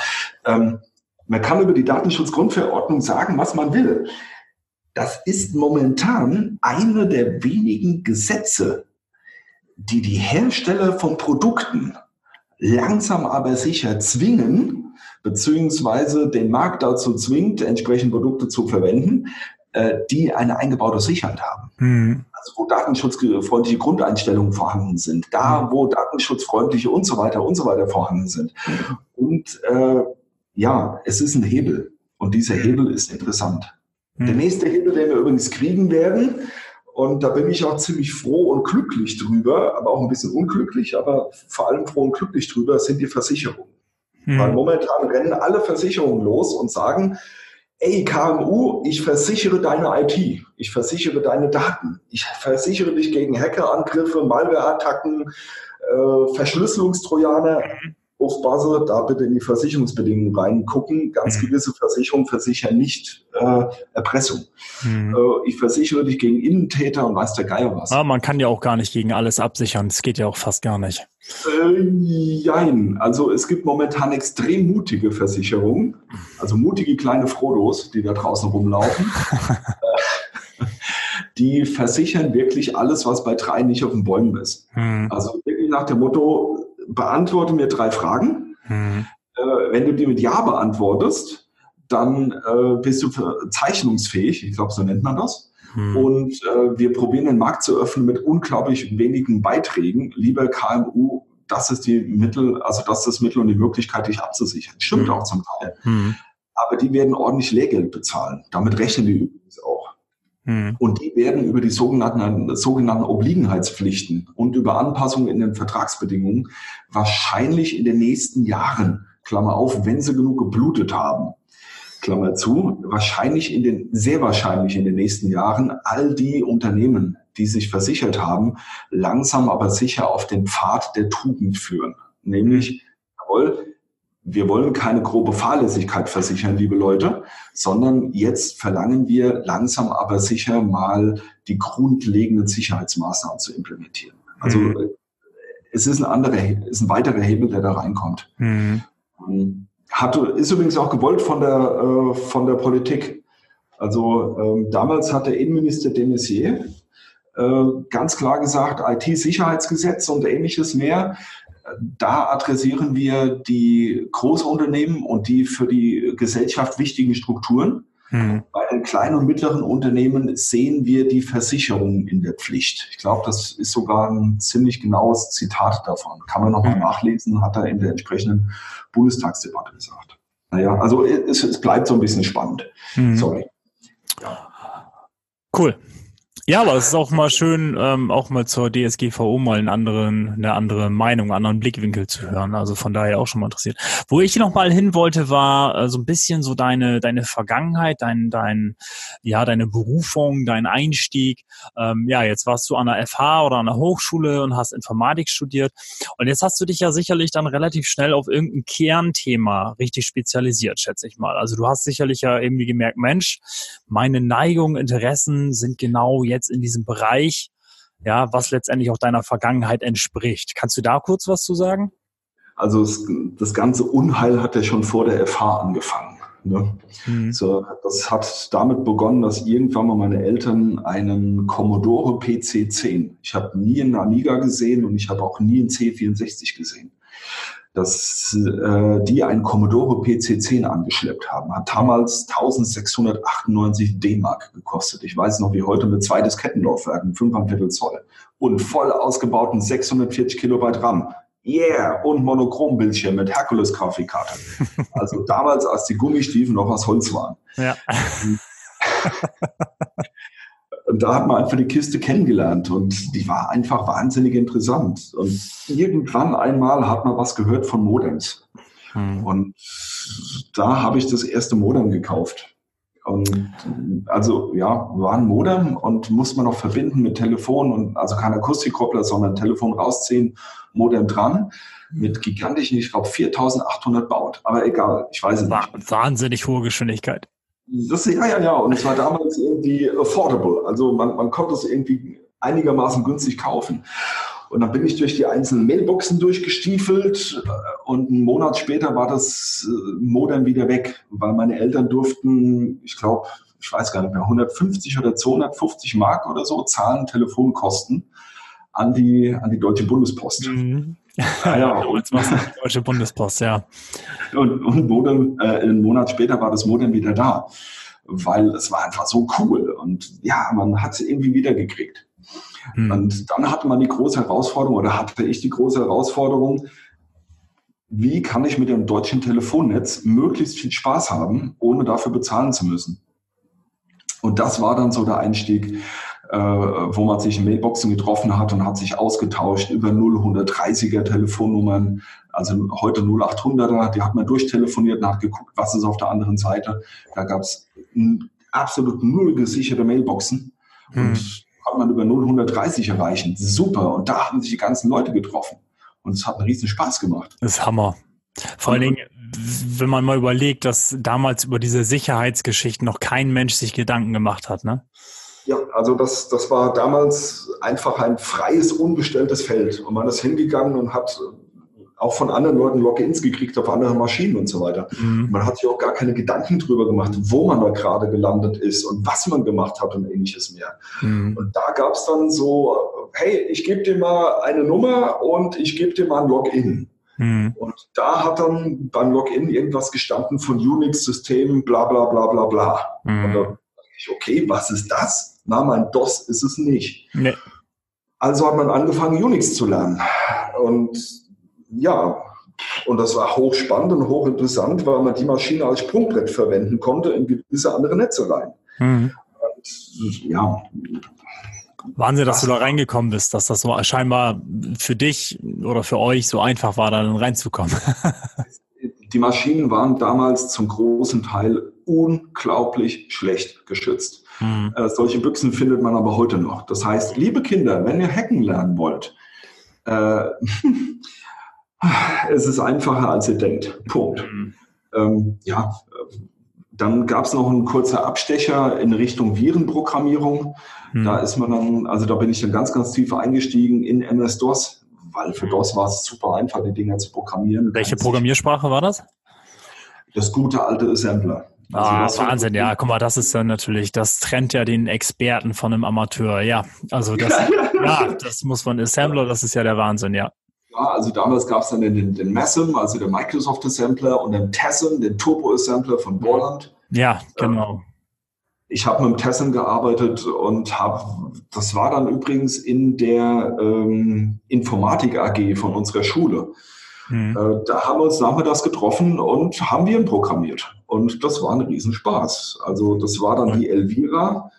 Ähm, man kann über die Datenschutzgrundverordnung sagen, was man will. Das ist momentan eine der wenigen Gesetze, die die Hersteller von Produkten langsam aber sicher zwingen, beziehungsweise den Markt dazu zwingt, entsprechende Produkte zu verwenden, äh, die eine eingebaute Sicherheit haben. Mhm. Also wo datenschutzfreundliche Grundeinstellungen vorhanden sind, da mhm. wo datenschutzfreundliche und so weiter und so weiter vorhanden sind. Mhm. Und äh, ja, es ist ein Hebel und dieser Hebel ist interessant. Der hm. nächste Hebel, den wir übrigens kriegen werden, und da bin ich auch ziemlich froh und glücklich drüber, aber auch ein bisschen unglücklich, aber vor allem froh und glücklich drüber, sind die Versicherungen. Mhm. Weil momentan rennen alle Versicherungen los und sagen, ey KMU, ich versichere deine IT, ich versichere deine Daten, ich versichere dich gegen Hackerangriffe, Malwareattacken, äh, Verschlüsselungstrojaner. Basel, da bitte in die Versicherungsbedingungen reingucken. Ganz mhm. gewisse Versicherungen versichern nicht äh, Erpressung. Mhm. Äh, ich versichere dich gegen Innentäter und weiß der Geier was. Ah, man kann ja auch gar nicht gegen alles absichern. Das geht ja auch fast gar nicht. Äh, jein. Also es gibt momentan extrem mutige Versicherungen, also mutige kleine Frodos, die da draußen rumlaufen. die versichern wirklich alles, was bei drei nicht auf den Bäumen ist. Mhm. Also wirklich nach dem Motto, beantworte mir drei Fragen. Mhm. Äh, wenn du die mit Ja beantwortest, dann äh, bist du zeichnungsfähig. Ich glaube, so nennt man das. Mhm. Und äh, wir probieren den Markt zu öffnen mit unglaublich wenigen Beiträgen. Lieber KMU, das ist die Mittel, also das ist das Mittel und die Möglichkeit, dich abzusichern. Stimmt mhm. auch zum Teil. Mhm. Aber die werden ordentlich Lehrgeld bezahlen. Damit rechnen die. Mhm. Und die werden über die sogenannten, sogenannten Obliegenheitspflichten und über Anpassungen in den Vertragsbedingungen wahrscheinlich in den nächsten Jahren, Klammer auf, wenn sie genug geblutet haben, Klammer zu, wahrscheinlich in den, sehr wahrscheinlich in den nächsten Jahren all die Unternehmen, die sich versichert haben, langsam aber sicher auf den Pfad der Tugend führen. Nämlich, jawohl, wir wollen keine grobe Fahrlässigkeit versichern, liebe Leute, sondern jetzt verlangen wir langsam aber sicher mal die grundlegenden Sicherheitsmaßnahmen zu implementieren. Also mhm. es ist ein anderer, ist ein weiterer Hebel, der da reinkommt. Mhm. Hat, ist übrigens auch gewollt von der, äh, von der Politik. Also ähm, damals hat der Innenminister de Maizière äh, ganz klar gesagt, IT-Sicherheitsgesetz und ähnliches mehr da adressieren wir die Großunternehmen und die für die Gesellschaft wichtigen Strukturen. Mhm. Bei den kleinen und mittleren Unternehmen sehen wir die Versicherung in der Pflicht. Ich glaube, das ist sogar ein ziemlich genaues Zitat davon. Kann man nochmal mhm. nachlesen, hat er in der entsprechenden Bundestagsdebatte gesagt. Naja, also es, es bleibt so ein bisschen spannend. Mhm. Sorry. Ja. Cool. Ja, aber es ist auch mal schön, ähm, auch mal zur DSGVO mal einen anderen, eine andere Meinung, einen anderen Blickwinkel zu hören. Also von daher auch schon mal interessiert. Wo ich noch mal hin wollte, war äh, so ein bisschen so deine, deine Vergangenheit, dein, dein, ja, deine Berufung, dein Einstieg. Ähm, ja, jetzt warst du an der FH oder an der Hochschule und hast Informatik studiert. Und jetzt hast du dich ja sicherlich dann relativ schnell auf irgendein Kernthema richtig spezialisiert, schätze ich mal. Also du hast sicherlich ja irgendwie gemerkt, Mensch, meine Neigungen, Interessen sind genau jetzt jetzt in diesem Bereich, ja, was letztendlich auch deiner Vergangenheit entspricht. Kannst du da kurz was zu sagen? Also es, das ganze Unheil hat ja schon vor der FH angefangen. Ne? Mhm. So, das hat damit begonnen, dass irgendwann mal meine Eltern einen Commodore PC10, ich habe nie einen Amiga gesehen und ich habe auch nie einen C64 gesehen dass äh, die einen Commodore PC10 angeschleppt haben. Hat damals 1698 D-Mark gekostet. Ich weiß noch wie heute mit zwei Diskettenlaufwerken, 5,5 Zoll und voll ausgebauten 640 Kilobyte RAM. Yeah, und Monochrombildschirm mit Herkules-Grafikkarte. Also damals, als die Gummistiefel noch aus Holz waren. Ja. Und da hat man einfach die Kiste kennengelernt und die war einfach wahnsinnig interessant. Und irgendwann einmal hat man was gehört von Modems. Hm. Und da habe ich das erste Modem gekauft. Und also ja, war ein Modem und muss man noch verbinden mit Telefon und also kein Akustikkoppler, sondern Telefon rausziehen, Modem dran mit gigantischen, ich glaube 4800 Baut. Aber egal, ich weiß es nicht. Wahnsinnig hohe Geschwindigkeit. Das, ja, ja, ja. Und es war damals irgendwie affordable. Also man, man konnte es irgendwie einigermaßen günstig kaufen. Und dann bin ich durch die einzelnen Mailboxen durchgestiefelt und einen Monat später war das äh, Modem wieder weg, weil meine Eltern durften, ich glaube, ich weiß gar nicht mehr, 150 oder 250 Mark oder so zahlen Telefonkosten an die, an die Deutsche Bundespost. Mhm. Ah, ja. Jetzt machst du die Deutsche Bundespost, ja. Und, und Modem, äh, einen Monat später war das Modem wieder da, weil es war einfach so cool und ja, man hat es irgendwie wieder gekriegt. Hm. Und dann hatte man die große Herausforderung oder hatte ich die große Herausforderung, wie kann ich mit dem deutschen Telefonnetz möglichst viel Spaß haben, ohne dafür bezahlen zu müssen. Und das war dann so der Einstieg äh, wo man sich in Mailboxen getroffen hat und hat sich ausgetauscht über 0130er Telefonnummern, also heute 0800er, die hat man durchtelefoniert und hat geguckt, was ist auf der anderen Seite. Da gab es absolut null gesicherte Mailboxen hm. und hat man über 0130 erreichen. Super. Und da haben sich die ganzen Leute getroffen. Und es hat einen riesen Spaß gemacht. Das ist Hammer. Vor allen Dingen, wenn man mal überlegt, dass damals über diese Sicherheitsgeschichten noch kein Mensch sich Gedanken gemacht hat, ne? Ja, also das, das war damals einfach ein freies, unbestelltes Feld. Und man ist hingegangen und hat auch von anderen Leuten Logins gekriegt auf andere Maschinen und so weiter. Mhm. Man hat sich auch gar keine Gedanken drüber gemacht, wo man da gerade gelandet ist und was man gemacht hat und ähnliches mehr. Mhm. Und da gab es dann so hey, ich gebe dir mal eine Nummer und ich gebe dir mal ein Login. Mhm. Und da hat dann beim Login irgendwas gestanden von Unix-Systemen, bla bla bla bla bla. Mhm. Und da dachte ich, okay, was ist das? Na, mein DOS ist es nicht. Nee. Also hat man angefangen, Unix zu lernen. Und ja, und das war hochspannend und hochinteressant, weil man die Maschine als Sprungbrett verwenden konnte in gewisse andere Netze rein. Mhm. Und, ja. Wahnsinn, dass du da reingekommen bist, dass das so scheinbar für dich oder für euch so einfach war, da reinzukommen. die Maschinen waren damals zum großen Teil unglaublich schlecht geschützt. Mhm. Äh, solche Büchsen findet man aber heute noch. Das heißt, liebe Kinder, wenn ihr hacken lernen wollt, äh, es ist einfacher, als ihr denkt. Punkt. Mhm. Ähm, ja, dann gab es noch einen kurzen Abstecher in Richtung Virenprogrammierung. Mhm. Da ist man dann, also da bin ich dann ganz, ganz tief eingestiegen in MS-DOS, weil für DOS war es super einfach, die Dinger zu programmieren. Welche Programmiersprache war das? Das gute alte Assembler. Also ah, Wahnsinn, ja, guck mal, das ist dann natürlich, das trennt ja den Experten von einem Amateur, ja. Also das, ja, das muss man Assembler, das ist ja der Wahnsinn, ja. Ja, also damals gab es dann den, den Messem, also den Microsoft Assembler und den Tessem, den Turbo Assembler von Borland. Ja, genau. Ähm, ich habe mit dem Tessem gearbeitet und habe, das war dann übrigens in der ähm, Informatik AG von unserer Schule. Mhm. Äh, da haben wir uns nachmittags getroffen und haben wir ihn programmiert. Und das war ein Riesenspaß. Also das war dann die Elvira.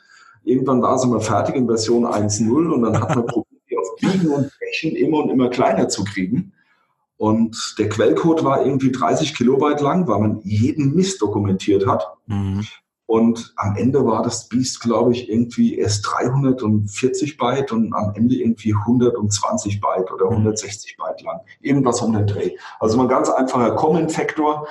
Irgendwann war sie mal fertig in Version 1.0 und dann hat man probiert, die auf Biegen und Brechen immer und immer kleiner zu kriegen. Und der Quellcode war irgendwie 30 Kilobyte lang, weil man jeden Mist dokumentiert hat. Mhm. Und am Ende war das Biest, glaube ich, irgendwie erst 340 Byte und am Ende irgendwie 120 Byte oder 160 mhm. Byte lang. Irgendwas um den Dreh. Also ein ganz einfacher Comment-Faktor,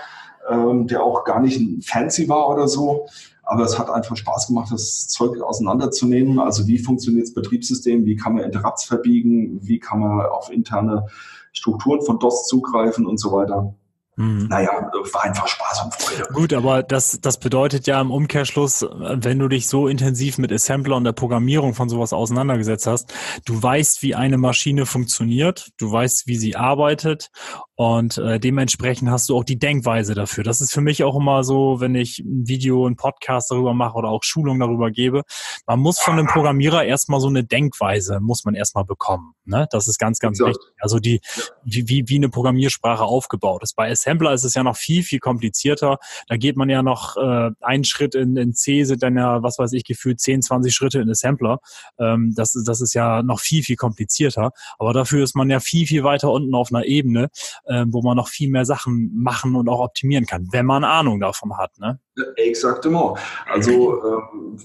ähm, der auch gar nicht fancy war oder so. Aber es hat einfach Spaß gemacht, das Zeug auseinanderzunehmen. Also wie funktioniert das Betriebssystem? Wie kann man Interrupts verbiegen? Wie kann man auf interne Strukturen von DOS zugreifen und so weiter? Mhm. Naja, war einfach Spaß und Freude. Gut, aber das, das bedeutet ja im Umkehrschluss, wenn du dich so intensiv mit Assembler und der Programmierung von sowas auseinandergesetzt hast, du weißt, wie eine Maschine funktioniert, du weißt, wie sie arbeitet und äh, dementsprechend hast du auch die Denkweise dafür. Das ist für mich auch immer so, wenn ich ein Video, ein Podcast darüber mache oder auch Schulung darüber gebe. Man muss von einem Programmierer erstmal so eine Denkweise, muss man erstmal bekommen. Ne? Das ist ganz, ganz wichtig. Also die, wie, wie, wie eine Programmiersprache aufgebaut ist. Bei Assembler ist es ja noch viel, viel komplizierter. Da geht man ja noch äh, einen Schritt in, in C, sind dann ja, was weiß ich, gefühlt 10, 20 Schritte in Assembler. Ähm, das, das ist ja noch viel, viel komplizierter. Aber dafür ist man ja viel, viel weiter unten auf einer Ebene äh, wo man noch viel mehr Sachen machen und auch optimieren kann, wenn man Ahnung davon hat. Ne? Exaktement. Also ähm,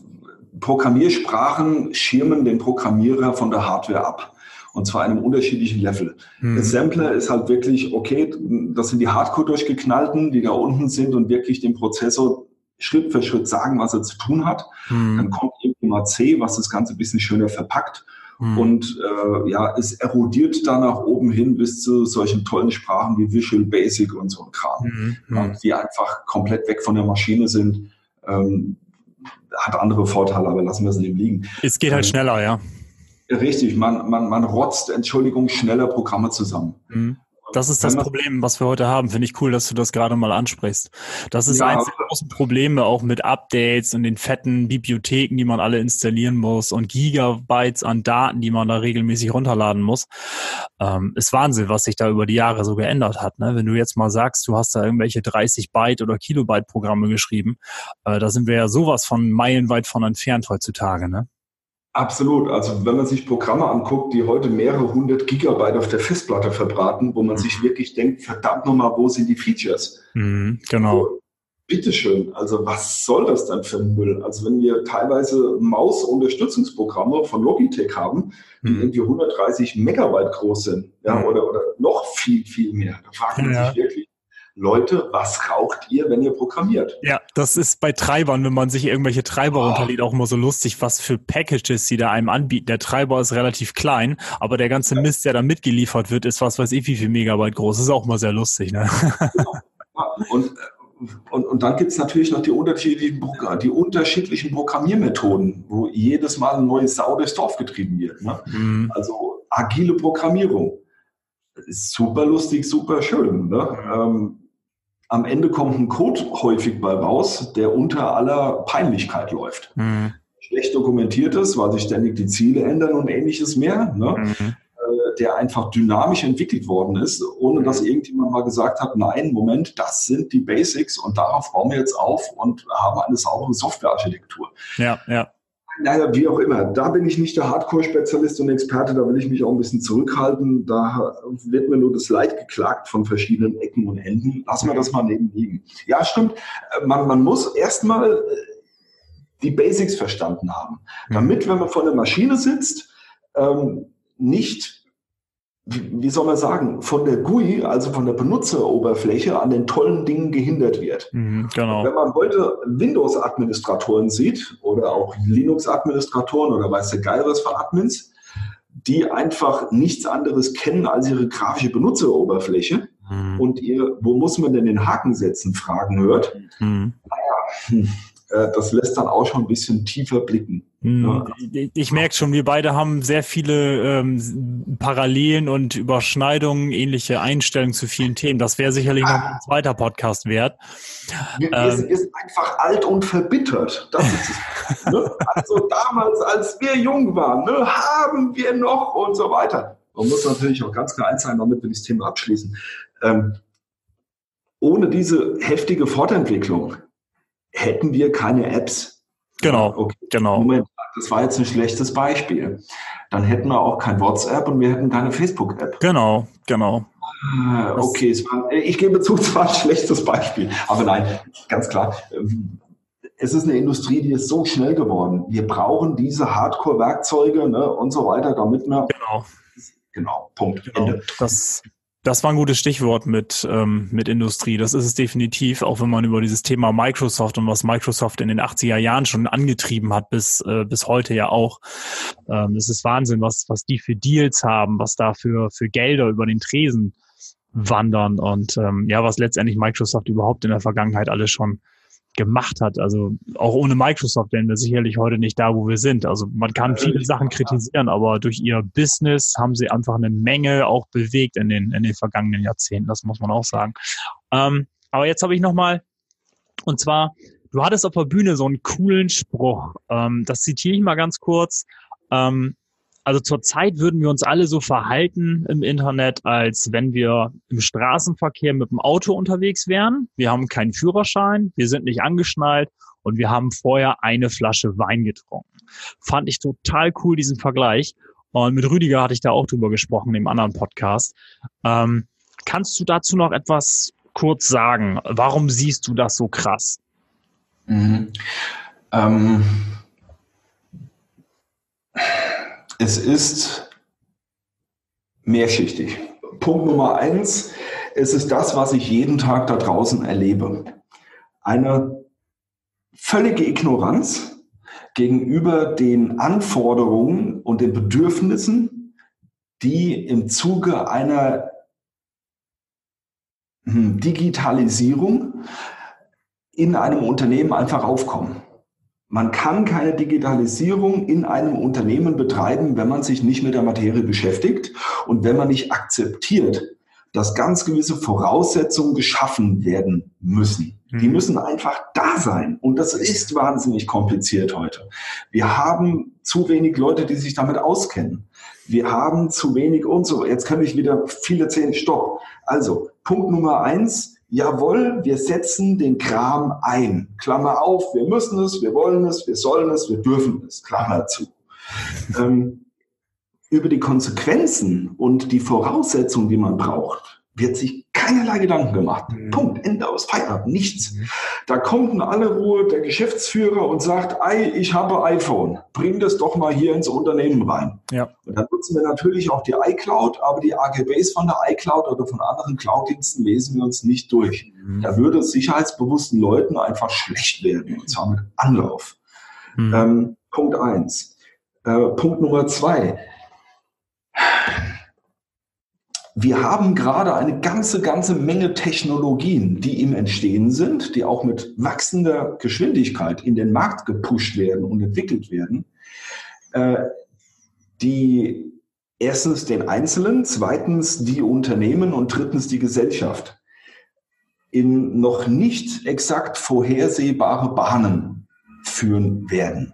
Programmiersprachen schirmen den Programmierer von der Hardware ab. Und zwar einem unterschiedlichen Level. Hm. Assembler ist halt wirklich, okay, das sind die Hardcore durchgeknallten, die da unten sind und wirklich dem Prozessor Schritt für Schritt sagen, was er zu tun hat. Hm. Dann kommt irgendwie mal C, was das Ganze ein bisschen schöner verpackt. Mhm. Und äh, ja, es erodiert da nach oben hin bis zu solchen tollen Sprachen wie Visual Basic und so ein Kram, mhm. ja, die einfach komplett weg von der Maschine sind. Ähm, hat andere Vorteile, aber lassen wir es eben liegen. Es geht halt ähm, schneller, ja. Richtig, man, man, man rotzt, Entschuldigung, schneller Programme zusammen. Mhm. Das ist das Problem, was wir heute haben. Finde ich cool, dass du das gerade mal ansprichst. Das ist ja, eins der großen Probleme auch mit Updates und den fetten Bibliotheken, die man alle installieren muss und Gigabytes an Daten, die man da regelmäßig runterladen muss. Ähm, ist Wahnsinn, was sich da über die Jahre so geändert hat. Ne? Wenn du jetzt mal sagst, du hast da irgendwelche 30 Byte oder Kilobyte Programme geschrieben, äh, da sind wir ja sowas von meilenweit von entfernt heutzutage. Ne? Absolut. Also wenn man sich Programme anguckt, die heute mehrere hundert Gigabyte auf der Festplatte verbraten, wo man sich mhm. wirklich denkt, verdammt nochmal, wo sind die Features? Mhm, genau. Also, bitteschön, also was soll das dann für ein Müll? Also wenn wir teilweise Maus-Unterstützungsprogramme von Logitech haben, die mhm. irgendwie 130 Megabyte groß sind, ja, mhm. oder, oder noch viel, viel mehr, da fragt man ja. sich wirklich, Leute, was raucht ihr, wenn ihr programmiert? Ja, das ist bei Treibern, wenn man sich irgendwelche Treiber oh. runterlädt, auch immer so lustig, was für Packages sie da einem anbieten. Der Treiber ist relativ klein, aber der ganze Mist, der da mitgeliefert wird, ist was weiß ich wie viel Megabyte groß. Das ist auch mal sehr lustig, ne? Genau. Und und, und dann gibt es natürlich noch die unterschiedlichen, die unterschiedlichen Programmiermethoden, wo jedes Mal ein neues Sau durchs Dorf getrieben wird. Ne? Mhm. Also agile Programmierung. Ist super lustig, super schön. Ne? Ähm, am Ende kommt ein Code häufig bei raus, der unter aller Peinlichkeit läuft. Mhm. Schlecht dokumentiert ist, weil sich ständig die Ziele ändern und ähnliches mehr. Ne? Mhm der einfach dynamisch entwickelt worden ist, ohne dass mhm. irgendjemand mal gesagt hat, nein, Moment, das sind die Basics und darauf bauen wir jetzt auf und haben eine saubere Softwarearchitektur. Ja, ja. Naja, wie auch immer. Da bin ich nicht der Hardcore-Spezialist und Experte, da will ich mich auch ein bisschen zurückhalten. Da wird mir nur das Leid geklagt von verschiedenen Ecken und Enden. Lassen wir das mal neben liegen. Ja, stimmt. Man, man muss erstmal äh, die Basics verstanden haben. Mhm. Damit, wenn man vor der Maschine sitzt, ähm, nicht wie soll man sagen, von der GUI, also von der Benutzeroberfläche, an den tollen Dingen gehindert wird. Mhm, genau. Wenn man heute Windows-Administratoren sieht oder auch Linux-Administratoren oder weiß der Geil was für Admins, die einfach nichts anderes kennen als ihre grafische Benutzeroberfläche mhm. und ihr, wo muss man denn den Haken setzen, Fragen hört, mhm. naja, hm, das lässt dann auch schon ein bisschen tiefer blicken. Hm, ich merke schon, wir beide haben sehr viele ähm, Parallelen und Überschneidungen, ähnliche Einstellungen zu vielen Themen. Das wäre sicherlich noch ein zweiter Podcast wert. Wir, ähm, wir sind einfach alt und verbittert. Das ist es. ne? Also damals, als wir jung waren, ne, haben wir noch und so weiter. Man muss natürlich auch ganz klar eins sagen, damit wir das Thema abschließen. Ähm, ohne diese heftige Fortentwicklung hätten wir keine Apps. Genau, okay. genau. Moment, das war jetzt ein schlechtes Beispiel. Dann hätten wir auch kein WhatsApp und wir hätten keine Facebook-App. Genau, genau. Ah, okay, war, ich gebe zu, es war ein schlechtes Beispiel. Aber nein, ganz klar. Es ist eine Industrie, die ist so schnell geworden. Wir brauchen diese Hardcore-Werkzeuge ne, und so weiter, damit wir. Genau. Genau, Punkt. Genau. Ende. Das, das war ein gutes Stichwort mit, ähm, mit Industrie. Das ist es definitiv, auch wenn man über dieses Thema Microsoft und was Microsoft in den 80er Jahren schon angetrieben hat, bis, äh, bis heute ja auch. Ähm, es ist Wahnsinn, was, was die für Deals haben, was da für, für Gelder über den Tresen wandern und ähm, ja, was letztendlich Microsoft überhaupt in der Vergangenheit alles schon gemacht hat. Also auch ohne Microsoft wären wir sicherlich heute nicht da, wo wir sind. Also man kann viele Sachen kritisieren, aber durch ihr Business haben sie einfach eine Menge auch bewegt in den, in den vergangenen Jahrzehnten. Das muss man auch sagen. Ähm, aber jetzt habe ich noch mal, und zwar, du hattest auf der Bühne so einen coolen Spruch. Ähm, das zitiere ich mal ganz kurz. Ähm, also zurzeit würden wir uns alle so verhalten im Internet, als wenn wir im Straßenverkehr mit dem Auto unterwegs wären. Wir haben keinen Führerschein, wir sind nicht angeschnallt und wir haben vorher eine Flasche Wein getrunken. Fand ich total cool, diesen Vergleich. Und mit Rüdiger hatte ich da auch drüber gesprochen im anderen Podcast. Ähm, kannst du dazu noch etwas kurz sagen? Warum siehst du das so krass? Mhm. Ähm es ist mehrschichtig. Punkt Nummer eins, es ist das, was ich jeden Tag da draußen erlebe. Eine völlige Ignoranz gegenüber den Anforderungen und den Bedürfnissen, die im Zuge einer hm, Digitalisierung in einem Unternehmen einfach aufkommen. Man kann keine Digitalisierung in einem Unternehmen betreiben, wenn man sich nicht mit der Materie beschäftigt und wenn man nicht akzeptiert, dass ganz gewisse Voraussetzungen geschaffen werden müssen. Die mhm. müssen einfach da sein. Und das ist wahnsinnig kompliziert heute. Wir haben zu wenig Leute, die sich damit auskennen. Wir haben zu wenig und so. Jetzt kann ich wieder viele zehn Stopp. Also, Punkt Nummer eins jawohl, wir setzen den Kram ein. Klammer auf, wir müssen es, wir wollen es, wir sollen es, wir dürfen es. Klammer zu. Ähm, über die Konsequenzen und die Voraussetzungen, die man braucht, wird sich keinerlei Gedanken gemacht. Mhm. Punkt, Ende aus, Feierabend, nichts. Mhm. Da kommt in aller Ruhe der Geschäftsführer und sagt, Ei, ich habe iPhone, bring das doch mal hier ins Unternehmen rein. Ja. Und dann nutzen wir natürlich auch die iCloud, aber die AGBs von der iCloud oder von anderen Cloud-Diensten lesen wir uns nicht durch. Mhm. Da würde es sicherheitsbewussten Leuten einfach schlecht werden, und zwar mit Anlauf. Mhm. Ähm, Punkt eins. Äh, Punkt Nummer zwei wir haben gerade eine ganze, ganze Menge Technologien, die im Entstehen sind, die auch mit wachsender Geschwindigkeit in den Markt gepusht werden und entwickelt werden, äh, die erstens den Einzelnen, zweitens die Unternehmen und drittens die Gesellschaft in noch nicht exakt vorhersehbare Bahnen führen werden.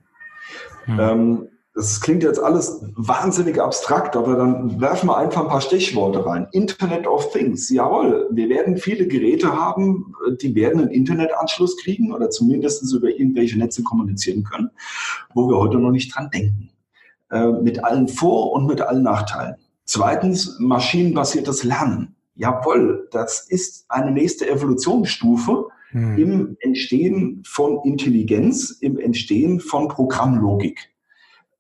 Hm. Ähm, das klingt jetzt alles wahnsinnig abstrakt, aber dann werfen wir einfach ein paar Stichworte rein. Internet of Things, jawohl, wir werden viele Geräte haben, die werden einen Internetanschluss kriegen oder zumindest über irgendwelche Netze kommunizieren können, wo wir heute noch nicht dran denken. Äh, mit allen Vor- und mit allen Nachteilen. Zweitens, maschinenbasiertes Lernen. Jawohl, das ist eine nächste Evolutionsstufe hm. im Entstehen von Intelligenz, im Entstehen von Programmlogik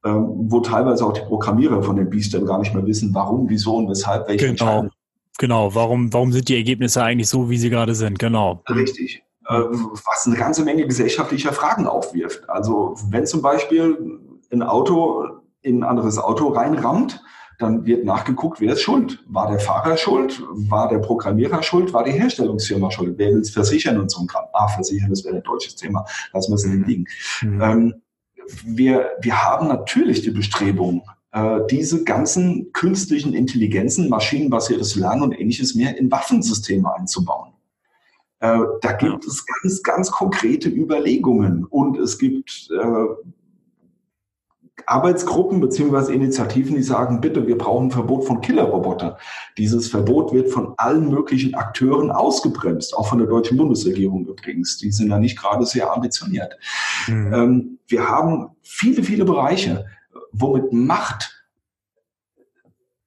ähm, wo teilweise auch die Programmierer von den Biestern gar nicht mehr wissen, warum, wieso und weshalb, welche Genau, genau. Warum, warum sind die Ergebnisse eigentlich so, wie sie gerade sind? Genau. Richtig. Äh, was eine ganze Menge gesellschaftlicher Fragen aufwirft. Also wenn zum Beispiel ein Auto in ein anderes Auto reinrammt, dann wird nachgeguckt, wer ist schuld. War der Fahrer schuld? War der Programmierer schuld? War die Herstellungsfirma schuld? Wer will es versichern und so ein Kram? Ah, versichern, das wäre ein deutsches Thema. Lassen wir es mhm. liegen. Mhm. Ähm, wir, wir haben natürlich die Bestrebung, äh, diese ganzen künstlichen Intelligenzen, maschinenbasiertes Lernen und ähnliches mehr in Waffensysteme einzubauen. Äh, da gibt es ganz, ganz konkrete Überlegungen und es gibt äh, Arbeitsgruppen beziehungsweise Initiativen, die sagen, bitte, wir brauchen ein Verbot von Killerrobotern. Dieses Verbot wird von allen möglichen Akteuren ausgebremst, auch von der deutschen Bundesregierung übrigens. Die sind ja nicht gerade sehr ambitioniert. Mhm. Ähm, wir haben viele, viele Bereiche, womit Macht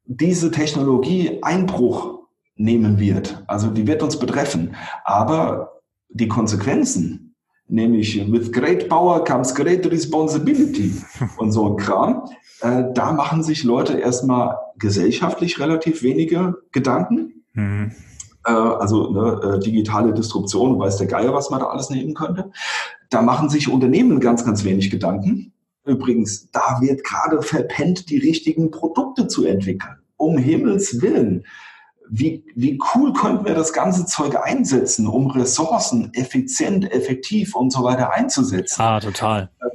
diese Technologie Einbruch nehmen wird. Also die wird uns betreffen. Aber die Konsequenzen, nämlich with great power comes great responsibility und so ein Kram. Äh, da machen sich Leute erstmal gesellschaftlich relativ wenige Gedanken. Mhm. Äh, also ne, äh, digitale Disruption, weiß der Geier, was man da alles nehmen könnte. Da machen sich Unternehmen ganz, ganz wenig Gedanken. Übrigens, da wird gerade verpennt, die richtigen Produkte zu entwickeln. Um Himmels Willen wie, wie cool könnten wir das ganze Zeug einsetzen, um Ressourcen effizient, effektiv und so weiter einzusetzen. Ah, total. Äh,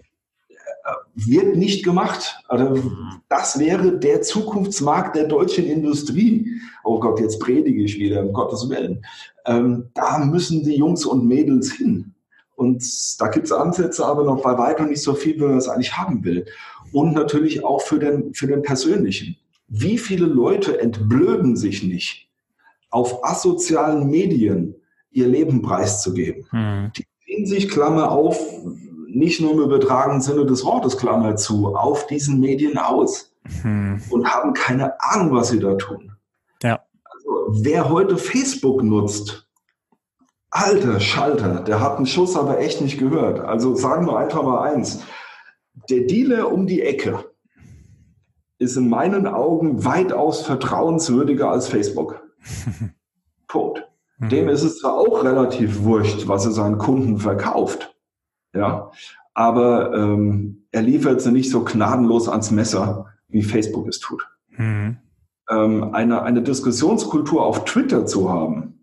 wird nicht gemacht. Also das wäre der Zukunftsmarkt der deutschen Industrie. Oh Gott, jetzt predige ich wieder, um Gottes Willen. Ähm, da müssen die Jungs und Mädels hin. Und da gibt es Ansätze, aber noch bei weitem nicht so viel, wie man das eigentlich haben will. Und natürlich auch für den, für den Persönlichen. Wie viele Leute entblöden sich nicht, auf asozialen Medien ihr Leben preiszugeben? Hm. Die ziehen sich, Klammer auf, nicht nur im übertragenen Sinne des Wortes, Klammer zu, auf diesen Medien aus hm. und haben keine Ahnung, was sie da tun. Ja. Also, wer heute Facebook nutzt, alter Schalter, der hat einen Schuss aber echt nicht gehört. Also sagen wir einfach mal eins. Der Dealer um die Ecke, ist in meinen Augen weitaus vertrauenswürdiger als Facebook. Punkt. Mhm. Dem ist es zwar auch relativ wurscht, was er seinen Kunden verkauft, ja, aber ähm, er liefert sie nicht so gnadenlos ans Messer, wie Facebook es tut. Mhm. Ähm, eine, eine Diskussionskultur auf Twitter zu haben,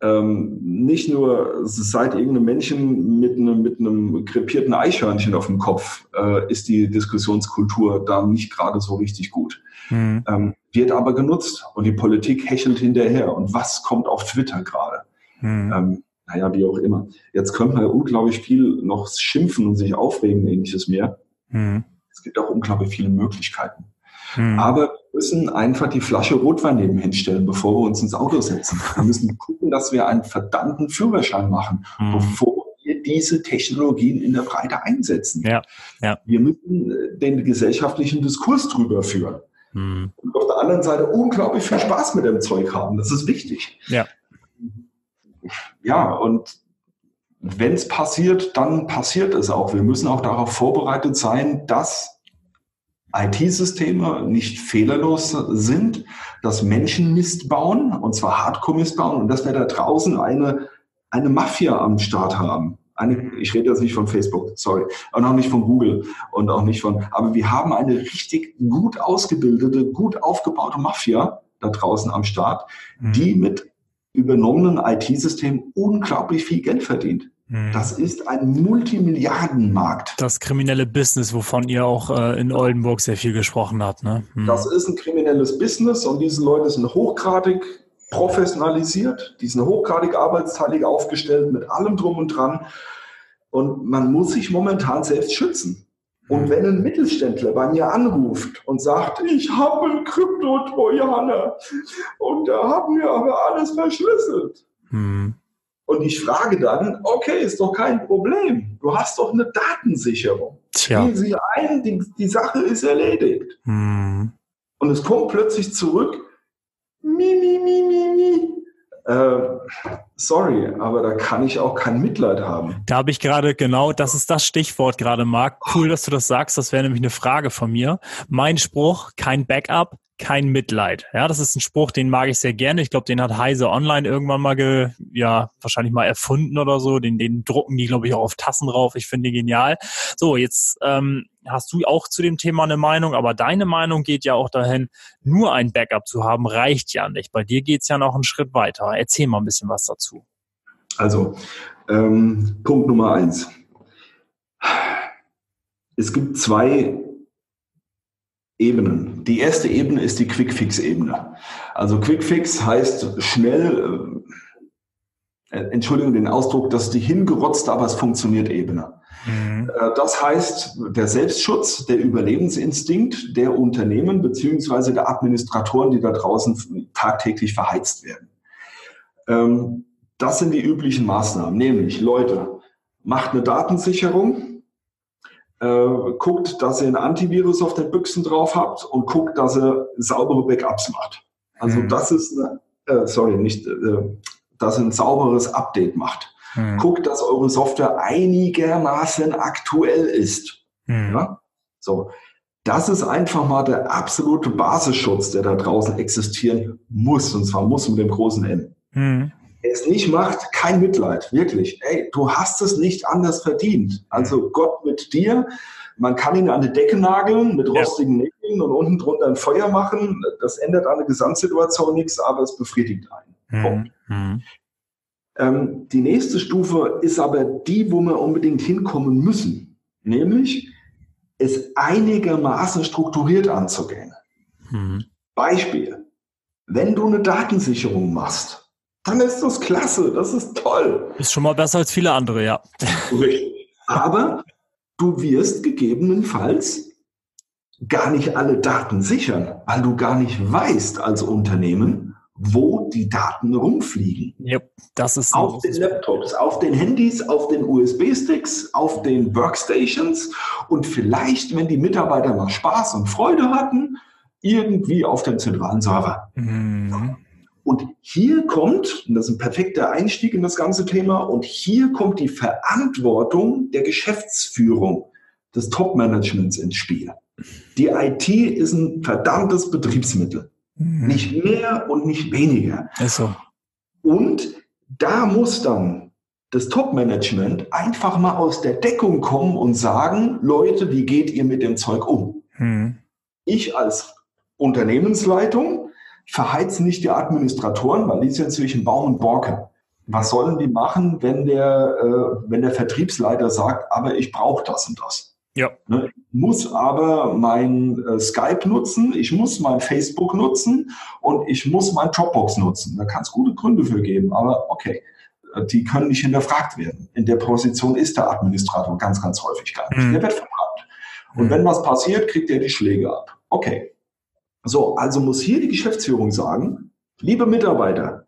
ähm, nicht nur seit irgendeinem Männchen mit einem, mit einem krepierten Eichhörnchen auf dem Kopf äh, ist die Diskussionskultur da nicht gerade so richtig gut. Mhm. Ähm, wird aber genutzt und die Politik hechelt hinterher. Und was kommt auf Twitter gerade? Mhm. Ähm, naja, wie auch immer. Jetzt könnte man ja unglaublich viel noch schimpfen und sich aufregen, ähnliches mehr. Mhm. Es gibt auch unglaublich viele Möglichkeiten. Mhm. Aber müssen einfach die Flasche Rotwein nebenhin stellen, bevor wir uns ins Auto setzen. Wir müssen gucken, dass wir einen verdammten Führerschein machen, mhm. bevor wir diese Technologien in der Breite einsetzen. Ja, ja. Wir müssen äh, den gesellschaftlichen Diskurs drüber führen. Mhm. Und auf der anderen Seite unglaublich viel Spaß mit dem Zeug haben. Das ist wichtig. Ja. Ja, und wenn es passiert, dann passiert es auch. Wir müssen auch darauf vorbereitet sein, dass IT-Systeme nicht fehlerlos sind, dass Menschen Mist bauen, und zwar Hardcore-Mist bauen, und dass wir da draußen eine, eine Mafia am Start haben. Eine, ich rede jetzt nicht von Facebook, sorry, und auch nicht von Google und auch nicht von, aber wir haben eine richtig gut ausgebildete, gut aufgebaute Mafia, da draußen am Start, mhm. die mit übernommenen IT-Systemen unglaublich viel Geld verdient. Mhm. Das ist ein Multimilliardenmarkt. Das kriminelle Business, wovon ihr auch äh, in Oldenburg sehr viel gesprochen habt. Ne? Mhm. Das ist ein kriminelles Business und diese Leute sind hochgradig professionalisiert, die sind hochgradig arbeitsteilig aufgestellt mit allem drum und dran. Und man muss sich momentan selbst schützen. Und mhm. wenn ein Mittelständler bei mir anruft und sagt, ich habe einen Krypto-Trojaner und da haben wir aber alles verschlüsselt. Mhm. Und ich frage dann, okay, ist doch kein Problem. Du hast doch eine Datensicherung. Tja. Gehen Sie ein, die, die Sache ist erledigt. Mhm. Und es kommt plötzlich zurück, mi, mi, mi, mi, mi. Äh, sorry, aber da kann ich auch kein Mitleid haben. Da habe ich gerade genau, das ist das Stichwort gerade, Marc. Cool, dass du das sagst. Das wäre nämlich eine Frage von mir. Mein Spruch, kein Backup, kein Mitleid. Ja, das ist ein Spruch, den mag ich sehr gerne. Ich glaube, den hat Heise Online irgendwann mal, ge, ja, wahrscheinlich mal erfunden oder so. Den, den drucken die, glaube ich, auch auf Tassen drauf. Ich finde den genial. So, jetzt ähm, hast du auch zu dem Thema eine Meinung, aber deine Meinung geht ja auch dahin, nur ein Backup zu haben, reicht ja nicht. Bei dir geht's ja noch einen Schritt weiter. Erzähl mal ein bisschen was dazu. Also, ähm, Punkt Nummer eins. Es gibt zwei Ebenen. Die erste Ebene ist die Quick-Fix-Ebene. Also Quick-Fix heißt schnell, äh, Entschuldigung den Ausdruck, dass die hingerotzte, aber es funktioniert Ebene. Mhm. Äh, das heißt, der Selbstschutz, der Überlebensinstinkt der Unternehmen beziehungsweise der Administratoren, die da draußen tagtäglich verheizt werden. Ähm, das sind die üblichen Maßnahmen, nämlich Leute, macht eine Datensicherung, äh, guckt, dass ihr ein Antivirus auf den Büchsen drauf habt und guckt, dass ihr saubere Backups macht. Also mhm. das ist, eine, äh, sorry, nicht, äh, dass ein sauberes Update macht. Mhm. Guckt, dass eure Software einigermaßen aktuell ist. Mhm. Ja? So. Das ist einfach mal der absolute Basisschutz, der da draußen existieren muss. Und zwar muss mit dem großen N. Mhm es nicht macht, kein Mitleid, wirklich. Ey, du hast es nicht anders verdient. Also Gott mit dir. Man kann ihn an die Decke nageln mit rostigen ja. Nägeln und unten drunter ein Feuer machen. Das ändert an der Gesamtsituation nichts, aber es befriedigt einen. Mhm. Mhm. Ähm, die nächste Stufe ist aber die, wo wir unbedingt hinkommen müssen. Nämlich, es einigermaßen strukturiert anzugehen. Mhm. Beispiel. Wenn du eine Datensicherung machst, dann ist das klasse, das ist toll. Ist schon mal besser als viele andere, ja. Richtig. Aber du wirst gegebenenfalls gar nicht alle Daten sichern, weil du gar nicht weißt als Unternehmen, wo die Daten rumfliegen. Yep, das ist auf den Laptops, auf den Handys, auf den USB-Sticks, auf den Workstations und vielleicht, wenn die Mitarbeiter mal Spaß und Freude hatten, irgendwie auf dem zentralen Server. Mhm. Und hier kommt, und das ist ein perfekter Einstieg in das ganze Thema, und hier kommt die Verantwortung der Geschäftsführung des Top-Managements ins Spiel. Die IT ist ein verdammtes Betriebsmittel. Mhm. Nicht mehr und nicht weniger. Ist so. Und da muss dann das Top-Management einfach mal aus der Deckung kommen und sagen, Leute, wie geht ihr mit dem Zeug um? Mhm. Ich als Unternehmensleitung verheizen nicht die Administratoren, weil die sind zwischen Baum und Borke. Was sollen die machen, wenn der, äh, wenn der Vertriebsleiter sagt, aber ich brauche das und das? Ja. Ne? muss aber mein äh, Skype nutzen, ich muss mein Facebook nutzen und ich muss mein Dropbox nutzen. Da kann es gute Gründe für geben, aber okay, äh, die können nicht hinterfragt werden. In der Position ist der Administrator ganz, ganz häufig gar nicht. Mhm. Der wird verbrannt. Und mhm. wenn was passiert, kriegt er die Schläge ab. Okay, so, also muss hier die Geschäftsführung sagen, liebe Mitarbeiter,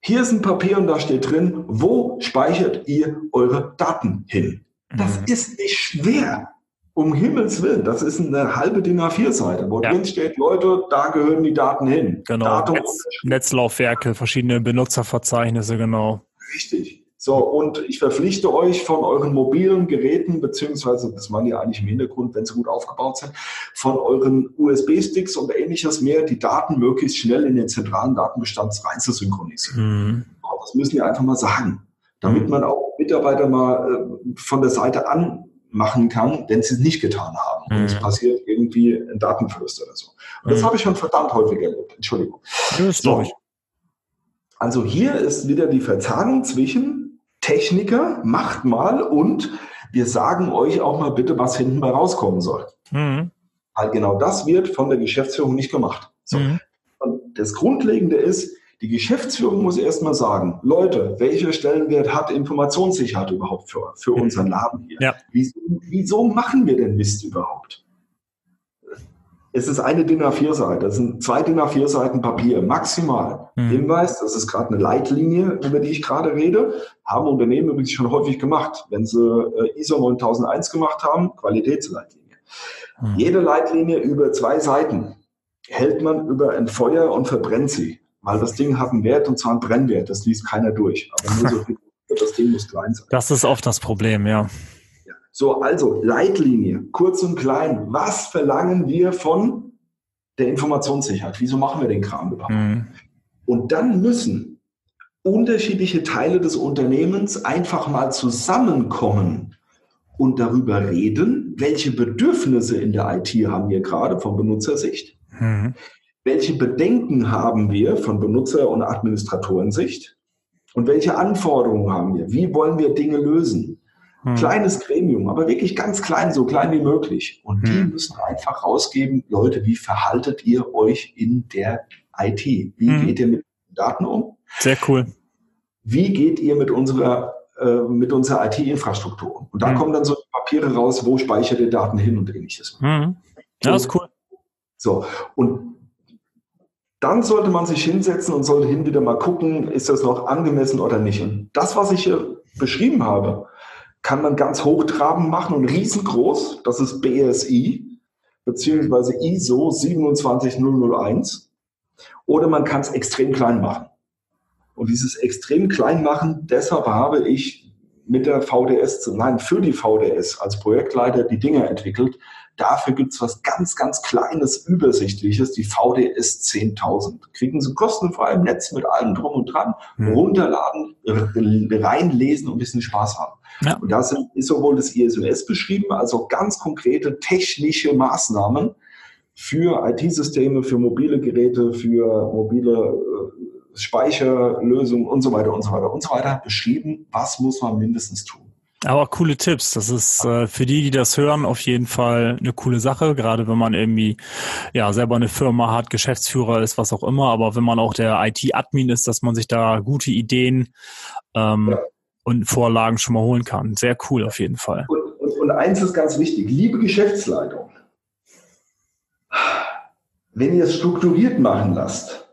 hier ist ein Papier und da steht drin, wo speichert ihr eure Daten hin? Das mhm. ist nicht schwer. Um Himmels Willen, das ist eine halbe DIN A4-Seite, wo ja. drin steht, Leute, da gehören die Daten hin. Genau. Netz, Netzlaufwerke, verschiedene Benutzerverzeichnisse, genau. Richtig. So, und ich verpflichte euch von euren mobilen Geräten, beziehungsweise, das waren ja eigentlich im Hintergrund, wenn sie gut aufgebaut sind, von euren USB-Sticks und ähnliches mehr, die Daten möglichst schnell in den zentralen Datenbestand rein zu synchronisieren. Mhm. Das müssen wir einfach mal sagen, damit mhm. man auch Mitarbeiter mal äh, von der Seite an machen kann, wenn sie es nicht getan haben. Mhm. Und es passiert irgendwie ein Datenverlust oder so. Und das mhm. habe ich schon verdammt häufig erlebt. Entschuldigung. Das so. ich. Also hier ist wieder die Verzahnung zwischen Techniker, macht mal und wir sagen euch auch mal bitte, was hinten bei rauskommen soll. Mhm. Weil genau das wird von der Geschäftsführung nicht gemacht. So. Mhm. Und das Grundlegende ist, die Geschäftsführung muss erstmal sagen, Leute, welcher Stellenwert hat Informationssicherheit überhaupt für, für mhm. unseren Laden hier? Ja. Wieso, wieso machen wir denn Mist überhaupt? Es ist eine DIN A4-Seite, das sind zwei DIN A4-Seiten Papier, maximal. Mhm. Hinweis, das ist gerade eine Leitlinie, über die ich gerade rede, haben Unternehmen übrigens schon häufig gemacht. Wenn sie äh, ISO 9001 gemacht haben, Qualitätsleitlinie. Mhm. Jede Leitlinie über zwei Seiten hält man über ein Feuer und verbrennt sie. Weil das Ding hat einen Wert und zwar einen Brennwert. Das liest keiner durch. Aber nur so viel, das Ding muss klein sein. Das ist oft das Problem, ja. So, also Leitlinie, kurz und klein. Was verlangen wir von der Informationssicherheit? Wieso machen wir den Kram überhaupt? Mhm. Und dann müssen unterschiedliche Teile des Unternehmens einfach mal zusammenkommen und darüber reden, welche Bedürfnisse in der IT haben wir gerade von Benutzersicht. Mhm. Welche Bedenken haben wir von Benutzer- und Administratorensicht? Und welche Anforderungen haben wir? Wie wollen wir Dinge lösen? Hm. Kleines Gremium, aber wirklich ganz klein, so klein wie möglich. Und hm. die müssen einfach rausgeben, Leute, wie verhaltet ihr euch in der IT? Wie hm. geht ihr mit Daten um? Sehr cool. Wie geht ihr mit unserer äh, mit unserer IT-Infrastruktur? Und da hm. kommen dann so Papiere raus, wo speichert ihr Daten hin und ähnliches. Hm. Ja, das ist cool. So, und dann sollte man sich hinsetzen und sollte hin wieder mal gucken, ist das noch angemessen oder nicht. Und das, was ich hier beschrieben habe, kann man ganz hochtrabend machen und riesengroß. Das ist BSI beziehungsweise ISO 27001. Oder man kann es extrem klein machen. Und dieses extrem klein machen, deshalb habe ich mit der VDS, nein, für die VDS als Projektleiter die Dinge entwickelt. Dafür gibt es was ganz, ganz Kleines, Übersichtliches, die VDS 10.000. Kriegen Sie kostenfrei im Netz mit allem drum und dran, mhm. runterladen, reinlesen und ein bisschen Spaß haben. Ja. Und da sind, ist sowohl das ISMS beschrieben, als auch ganz konkrete technische Maßnahmen für IT-Systeme, für mobile Geräte, für mobile äh, Speicherlösungen und so weiter und so weiter und so weiter beschrieben, was muss man mindestens tun. Aber coole Tipps. Das ist äh, für die, die das hören, auf jeden Fall eine coole Sache. Gerade wenn man irgendwie ja selber eine Firma hat, Geschäftsführer ist, was auch immer. Aber wenn man auch der IT-Admin ist, dass man sich da gute Ideen ähm, ja und Vorlagen schon mal holen kann. Sehr cool auf jeden Fall. Und, und, und eins ist ganz wichtig, liebe Geschäftsleitung, wenn ihr es strukturiert machen lasst,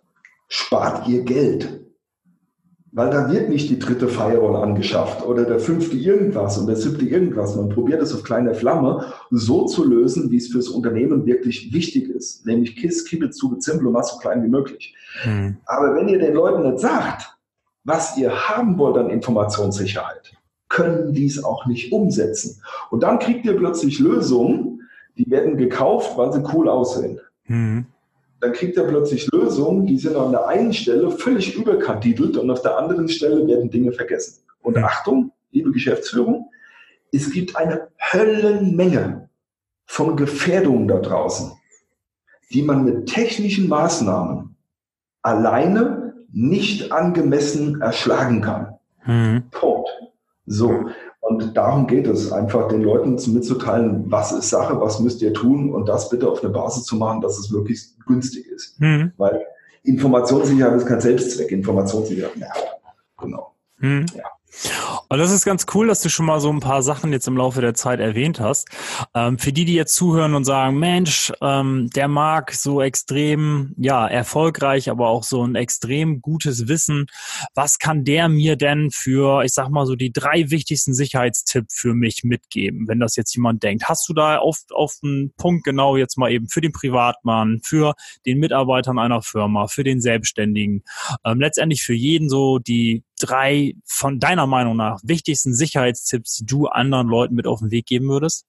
spart ihr Geld. Weil da wird nicht die dritte Firewall angeschafft oder der fünfte irgendwas und der siebte irgendwas. Man probiert es auf kleiner Flamme so zu lösen, wie es fürs Unternehmen wirklich wichtig ist. Nämlich KISS, Keep it, Super Simple und mach so klein wie möglich. Hm. Aber wenn ihr den Leuten nicht sagt, was ihr haben wollt an Informationssicherheit, können dies auch nicht umsetzen. Und dann kriegt ihr plötzlich Lösungen, die werden gekauft, weil sie cool aussehen. Mhm. Dann kriegt ihr plötzlich Lösungen, die sind an der einen Stelle völlig überkandidelt und auf der anderen Stelle werden Dinge vergessen. Und. Achtung, liebe Geschäftsführung, es gibt eine Höllenmenge von Gefährdungen da draußen, die man mit technischen Maßnahmen alleine nicht angemessen erschlagen kann. Mhm. Punkt. So. Und darum geht es, einfach den Leuten mitzuteilen, was ist Sache, was müsst ihr tun und das bitte auf eine Basis zu machen, dass es wirklich günstig ist. Mhm. Weil Informationssicherheit ist kein Selbstzweck, Informationssicherheit nervt. Genau. Mhm. Ja. Und das ist ganz cool, dass du schon mal so ein paar Sachen jetzt im Laufe der Zeit erwähnt hast. Ähm, für die, die jetzt zuhören und sagen, Mensch, ähm, der mag so extrem, ja, erfolgreich, aber auch so ein extrem gutes Wissen. Was kann der mir denn für, ich sag mal so, die drei wichtigsten Sicherheitstipps für mich mitgeben, wenn das jetzt jemand denkt? Hast du da auf, auf einen Punkt genau jetzt mal eben für den Privatmann, für den Mitarbeitern einer Firma, für den Selbstständigen, ähm, letztendlich für jeden so die drei von deiner Meinung nach wichtigsten Sicherheitstipps, die du anderen Leuten mit auf den Weg geben würdest?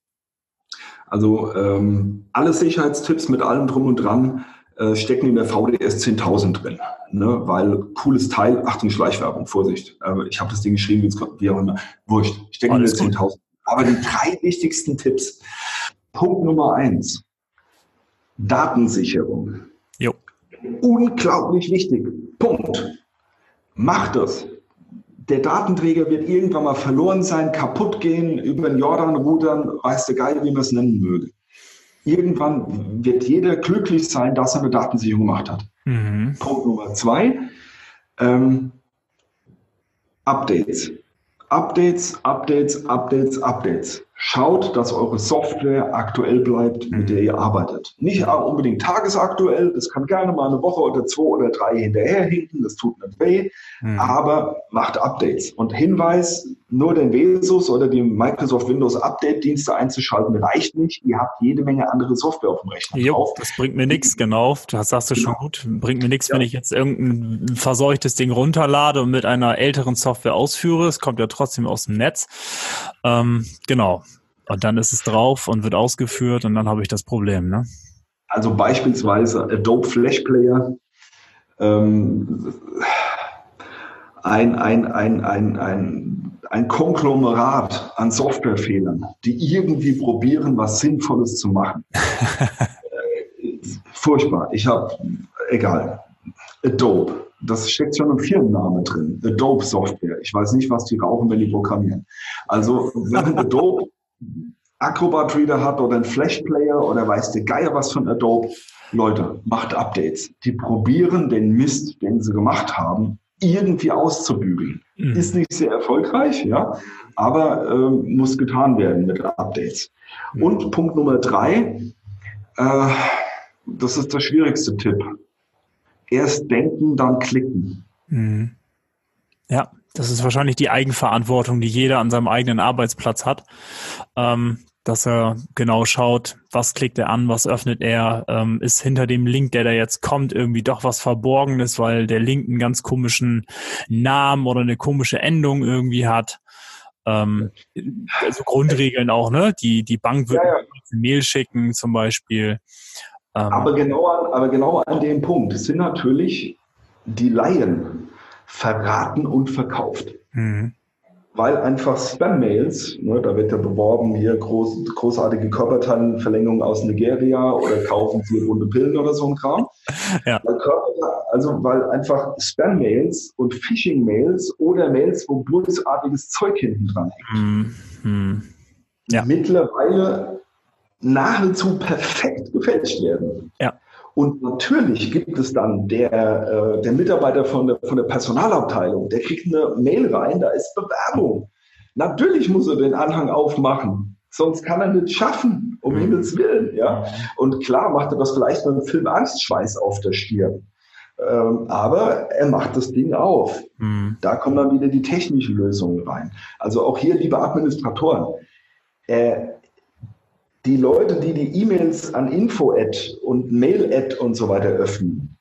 Also ähm, alle Sicherheitstipps mit allem drum und dran äh, stecken in der VDS 10.000 drin, ne? weil cooles Teil, Achtung, Schleichwerbung, Vorsicht, äh, ich habe das Ding geschrieben, wie auch immer, wurscht, stecken in der 10.000. Aber die drei wichtigsten Tipps. Punkt Nummer eins. Datensicherung. Jo. Unglaublich wichtig. Punkt. Macht das. Der Datenträger wird irgendwann mal verloren sein, kaputt gehen, über den Jordan rudern, weiß der Geil, wie man es nennen möge. Irgendwann wird jeder glücklich sein, dass er eine Datensicherung gemacht hat. Mhm. Punkt Nummer zwei. Ähm, Updates. Updates, Updates, Updates, Updates. Schaut, dass eure Software aktuell bleibt, mit der ihr arbeitet. Nicht unbedingt tagesaktuell, das kann gerne mal eine Woche oder zwei oder drei hinterherhinken, das tut nicht weh, mhm. aber macht Updates. Und Hinweis, nur den Vesus oder die Microsoft Windows Update-Dienste einzuschalten, reicht nicht. Ihr habt jede Menge andere Software auf dem Rechner jo, drauf. Das bringt mir nichts, genau. Das sagst du genau. schon gut. Bringt mir nichts, ja. wenn ich jetzt irgendein verseuchtes Ding runterlade und mit einer älteren Software ausführe. Es kommt ja trotzdem aus dem Netz. Ähm, genau. Und dann ist es drauf und wird ausgeführt und dann habe ich das Problem, ne? Also beispielsweise Adobe Flash Player. Ähm, ein, ein, ein, ein, ein, ein Konglomerat an Softwarefehlern, die irgendwie probieren, was Sinnvolles zu machen. Äh, furchtbar. Ich habe, egal, Adobe. Das steckt schon im Firmenname drin. Adobe Software. Ich weiß nicht, was die rauchen, wenn die programmieren. Also, wenn Adobe Acrobat Reader hat oder ein Flash Player oder weiß der Geier was von Adobe, Leute, macht Updates. Die probieren den Mist, den sie gemacht haben, irgendwie auszubügeln. Mhm. Ist nicht sehr erfolgreich, ja, aber äh, muss getan werden mit Updates. Mhm. Und Punkt Nummer drei, äh, das ist der schwierigste Tipp. Erst denken, dann klicken. Mhm. Ja, das ist wahrscheinlich die Eigenverantwortung, die jeder an seinem eigenen Arbeitsplatz hat. Ähm, dass er genau schaut, was klickt er an, was öffnet er, ähm, ist hinter dem Link, der da jetzt kommt, irgendwie doch was Verborgenes, weil der Link einen ganz komischen Namen oder eine komische Endung irgendwie hat. Ähm, also Grundregeln auch, ne? Die, die Bank wird ja, ja. eine Mail schicken zum Beispiel. Ähm, aber, genau an, aber genau an dem Punkt sind natürlich die Laien verraten und verkauft. Mhm weil einfach Spam-Mails, ne, da wird ja beworben, hier groß, großartige Körperteilenverlängerung aus Nigeria oder kaufen Sie runde Pillen oder so ein Kram. Ja. Also weil einfach Spam-Mails und Phishing-Mails oder Mails, wo bösartiges Zeug hinten dran hängt, mhm. ja. mittlerweile nahezu perfekt gefälscht werden. Ja. Und natürlich gibt es dann der, äh, der Mitarbeiter von der, von der Personalabteilung, der kriegt eine Mail rein, da ist Bewerbung. Natürlich muss er den Anhang aufmachen, sonst kann er nicht schaffen, um mhm. Himmels Willen. Ja? Mhm. Und klar macht er das vielleicht beim Film Angstschweiß auf der Stirn. Ähm, aber er macht das Ding auf. Mhm. Da kommen dann wieder die technischen Lösungen rein. Also auch hier, liebe Administratoren, äh, die Leute, die die E-Mails an Info-Ad und Mail-Ad und so weiter öffnen,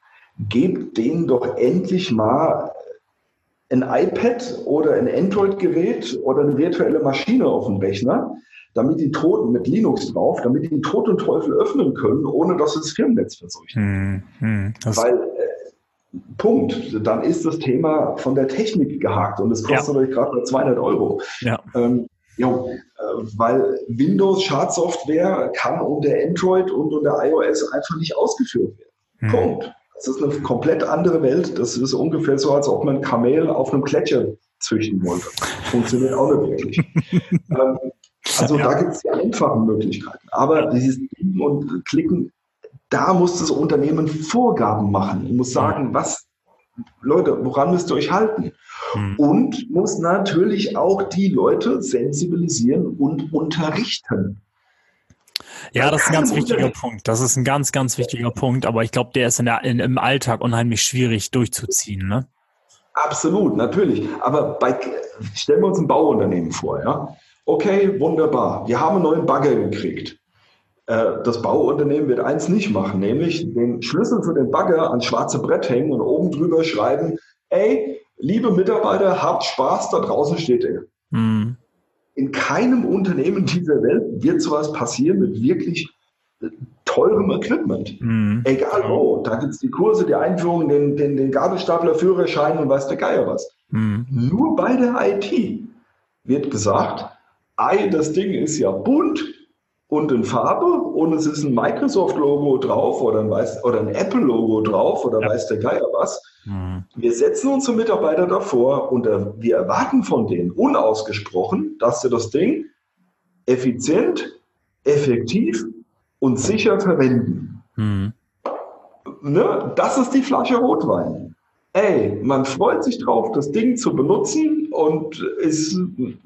gebt denen doch endlich mal ein iPad oder ein Android-Gerät oder eine virtuelle Maschine auf dem Rechner, damit die Toten mit Linux drauf, damit die Tod und Teufel öffnen können, ohne dass es Firmennetz verseucht. Hm, hm, Weil äh, Punkt, dann ist das Thema von der Technik gehakt und es kostet ja. euch gerade mal 200 Euro. Ja. Ähm, Jo, äh, weil Windows Schadsoftware kann unter Android und unter iOS einfach nicht ausgeführt werden. Hm. Punkt. Das ist eine komplett andere Welt. Das ist ungefähr so, als ob man Kamel auf einem Gletscher züchten wollte. Funktioniert auch nicht wirklich. ähm, also ja. da gibt es die einfachen Möglichkeiten. Aber dieses Klicken und Klicken, da muss das Unternehmen Vorgaben machen und muss sagen, was, Leute, woran müsst ihr euch halten? Mhm. Und muss natürlich auch die Leute sensibilisieren und unterrichten. Ja, das ist ein ganz wichtiger Punkt. Das ist ein ganz, ganz wichtiger Punkt. Aber ich glaube, der ist in der, in, im Alltag unheimlich schwierig durchzuziehen. Ne? Absolut, natürlich. Aber bei, stellen wir uns ein Bauunternehmen vor. Ja? Okay, wunderbar. Wir haben einen neuen Bagger gekriegt. Äh, das Bauunternehmen wird eins nicht machen, nämlich den Schlüssel für den Bagger ans schwarze Brett hängen und oben drüber schreiben, ey, liebe Mitarbeiter, habt Spaß, da draußen steht er. Mhm. In keinem Unternehmen dieser Welt wird sowas passieren mit wirklich teurem Equipment. Mhm. Egal wo. Da gibt es die Kurse, die Einführung, den, den, den Gabelstapler, Führerschein und weiß der Geier was. Mhm. Nur bei der IT wird gesagt, ei, das Ding ist ja bunt und in Farbe und es ist ein Microsoft-Logo drauf oder ein, oder ein Apple-Logo drauf oder ja. weiß der Geier was. Mhm. Wir setzen unsere Mitarbeiter davor und äh, wir erwarten von denen unausgesprochen, dass sie das Ding effizient, effektiv und sicher verwenden. Mhm. Ne? Das ist die Flasche Rotwein. Ey, man freut sich drauf, das Ding zu benutzen und ist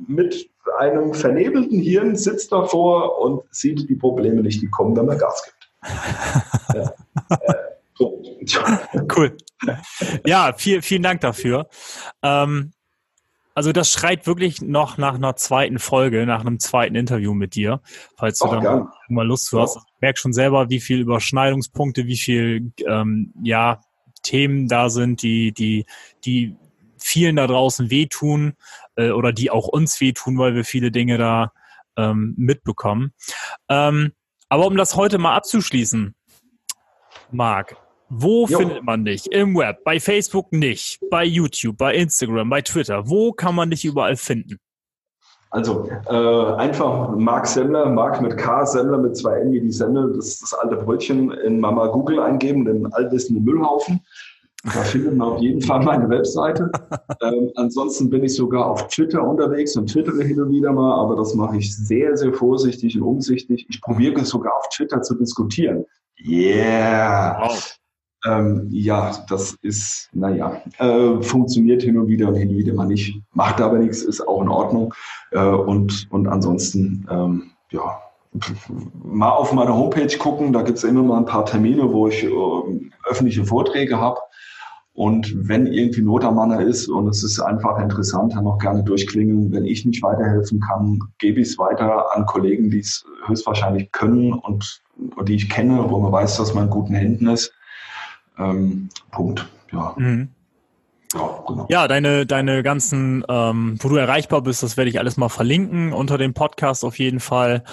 mit einem vernebelten Hirn sitzt davor und sieht die Probleme nicht, die kommen, wenn man Gas gibt. ja. Cool. Ja, viel, vielen Dank dafür. Ähm, also das schreit wirklich noch nach einer zweiten Folge, nach einem zweiten Interview mit dir, falls du oh, dann gern. mal Lust hast. Ja. Ich merke schon selber, wie viel Überschneidungspunkte, wie viel ähm, ja Themen da sind, die die die vielen da draußen wehtun äh, oder die auch uns wehtun, weil wir viele Dinge da ähm, mitbekommen. Ähm, aber um das heute mal abzuschließen, Marc, wo jo. findet man dich? Im Web, bei Facebook nicht, bei YouTube, bei Instagram, bei Twitter. Wo kann man dich überall finden? Also äh, einfach Marc Semmler, Marc mit K, Semmler mit zwei N wie die Semmel, das ist das alte Brötchen in Mama Google eingeben, den allwissenden Müllhaufen. Da findet man auf jeden Fall meine Webseite. ähm, ansonsten bin ich sogar auf Twitter unterwegs und twittere hin und wieder mal, aber das mache ich sehr, sehr vorsichtig und umsichtig. Ich probiere sogar auf Twitter zu diskutieren. Yeah! Wow. Ähm, ja, das ist, naja, äh, funktioniert hin und wieder und hin und wieder mal nicht. Macht aber nichts, ist auch in Ordnung. Äh, und, und ansonsten, ähm, ja, mal auf meine Homepage gucken, da gibt es immer mal ein paar Termine, wo ich äh, öffentliche Vorträge habe. Und wenn irgendwie Not am Mann ist und es ist einfach interessant, dann noch gerne durchklingeln. Wenn ich nicht weiterhelfen kann, gebe ich es weiter an Kollegen, die es höchstwahrscheinlich können und, und die ich kenne, wo man weiß, dass man in guten Händen ist. Ähm, Punkt. Ja. Mhm. Ja, genau. ja, deine, deine ganzen, ähm, wo du erreichbar bist, das werde ich alles mal verlinken unter dem Podcast auf jeden Fall.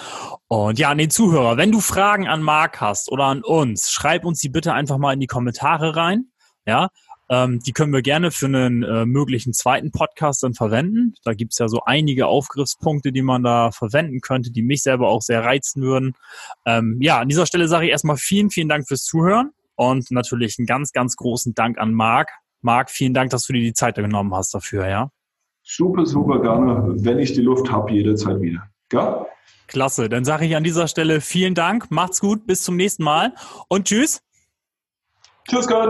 Und ja, an den Zuhörer, wenn du Fragen an Marc hast oder an uns, schreib uns die bitte einfach mal in die Kommentare rein. Ja, ähm, die können wir gerne für einen äh, möglichen zweiten Podcast dann verwenden. Da gibt's ja so einige Aufgriffspunkte, die man da verwenden könnte, die mich selber auch sehr reizen würden. Ähm, ja, an dieser Stelle sage ich erstmal vielen, vielen Dank fürs Zuhören. Und natürlich einen ganz, ganz großen Dank an Marc. Marc, vielen Dank, dass du dir die Zeit genommen hast dafür, ja? Super, super gerne. Wenn ich die Luft habe, jederzeit wieder. Ja? Klasse. Dann sage ich an dieser Stelle vielen Dank. Macht's gut. Bis zum nächsten Mal. Und tschüss. Tschüss, Gott.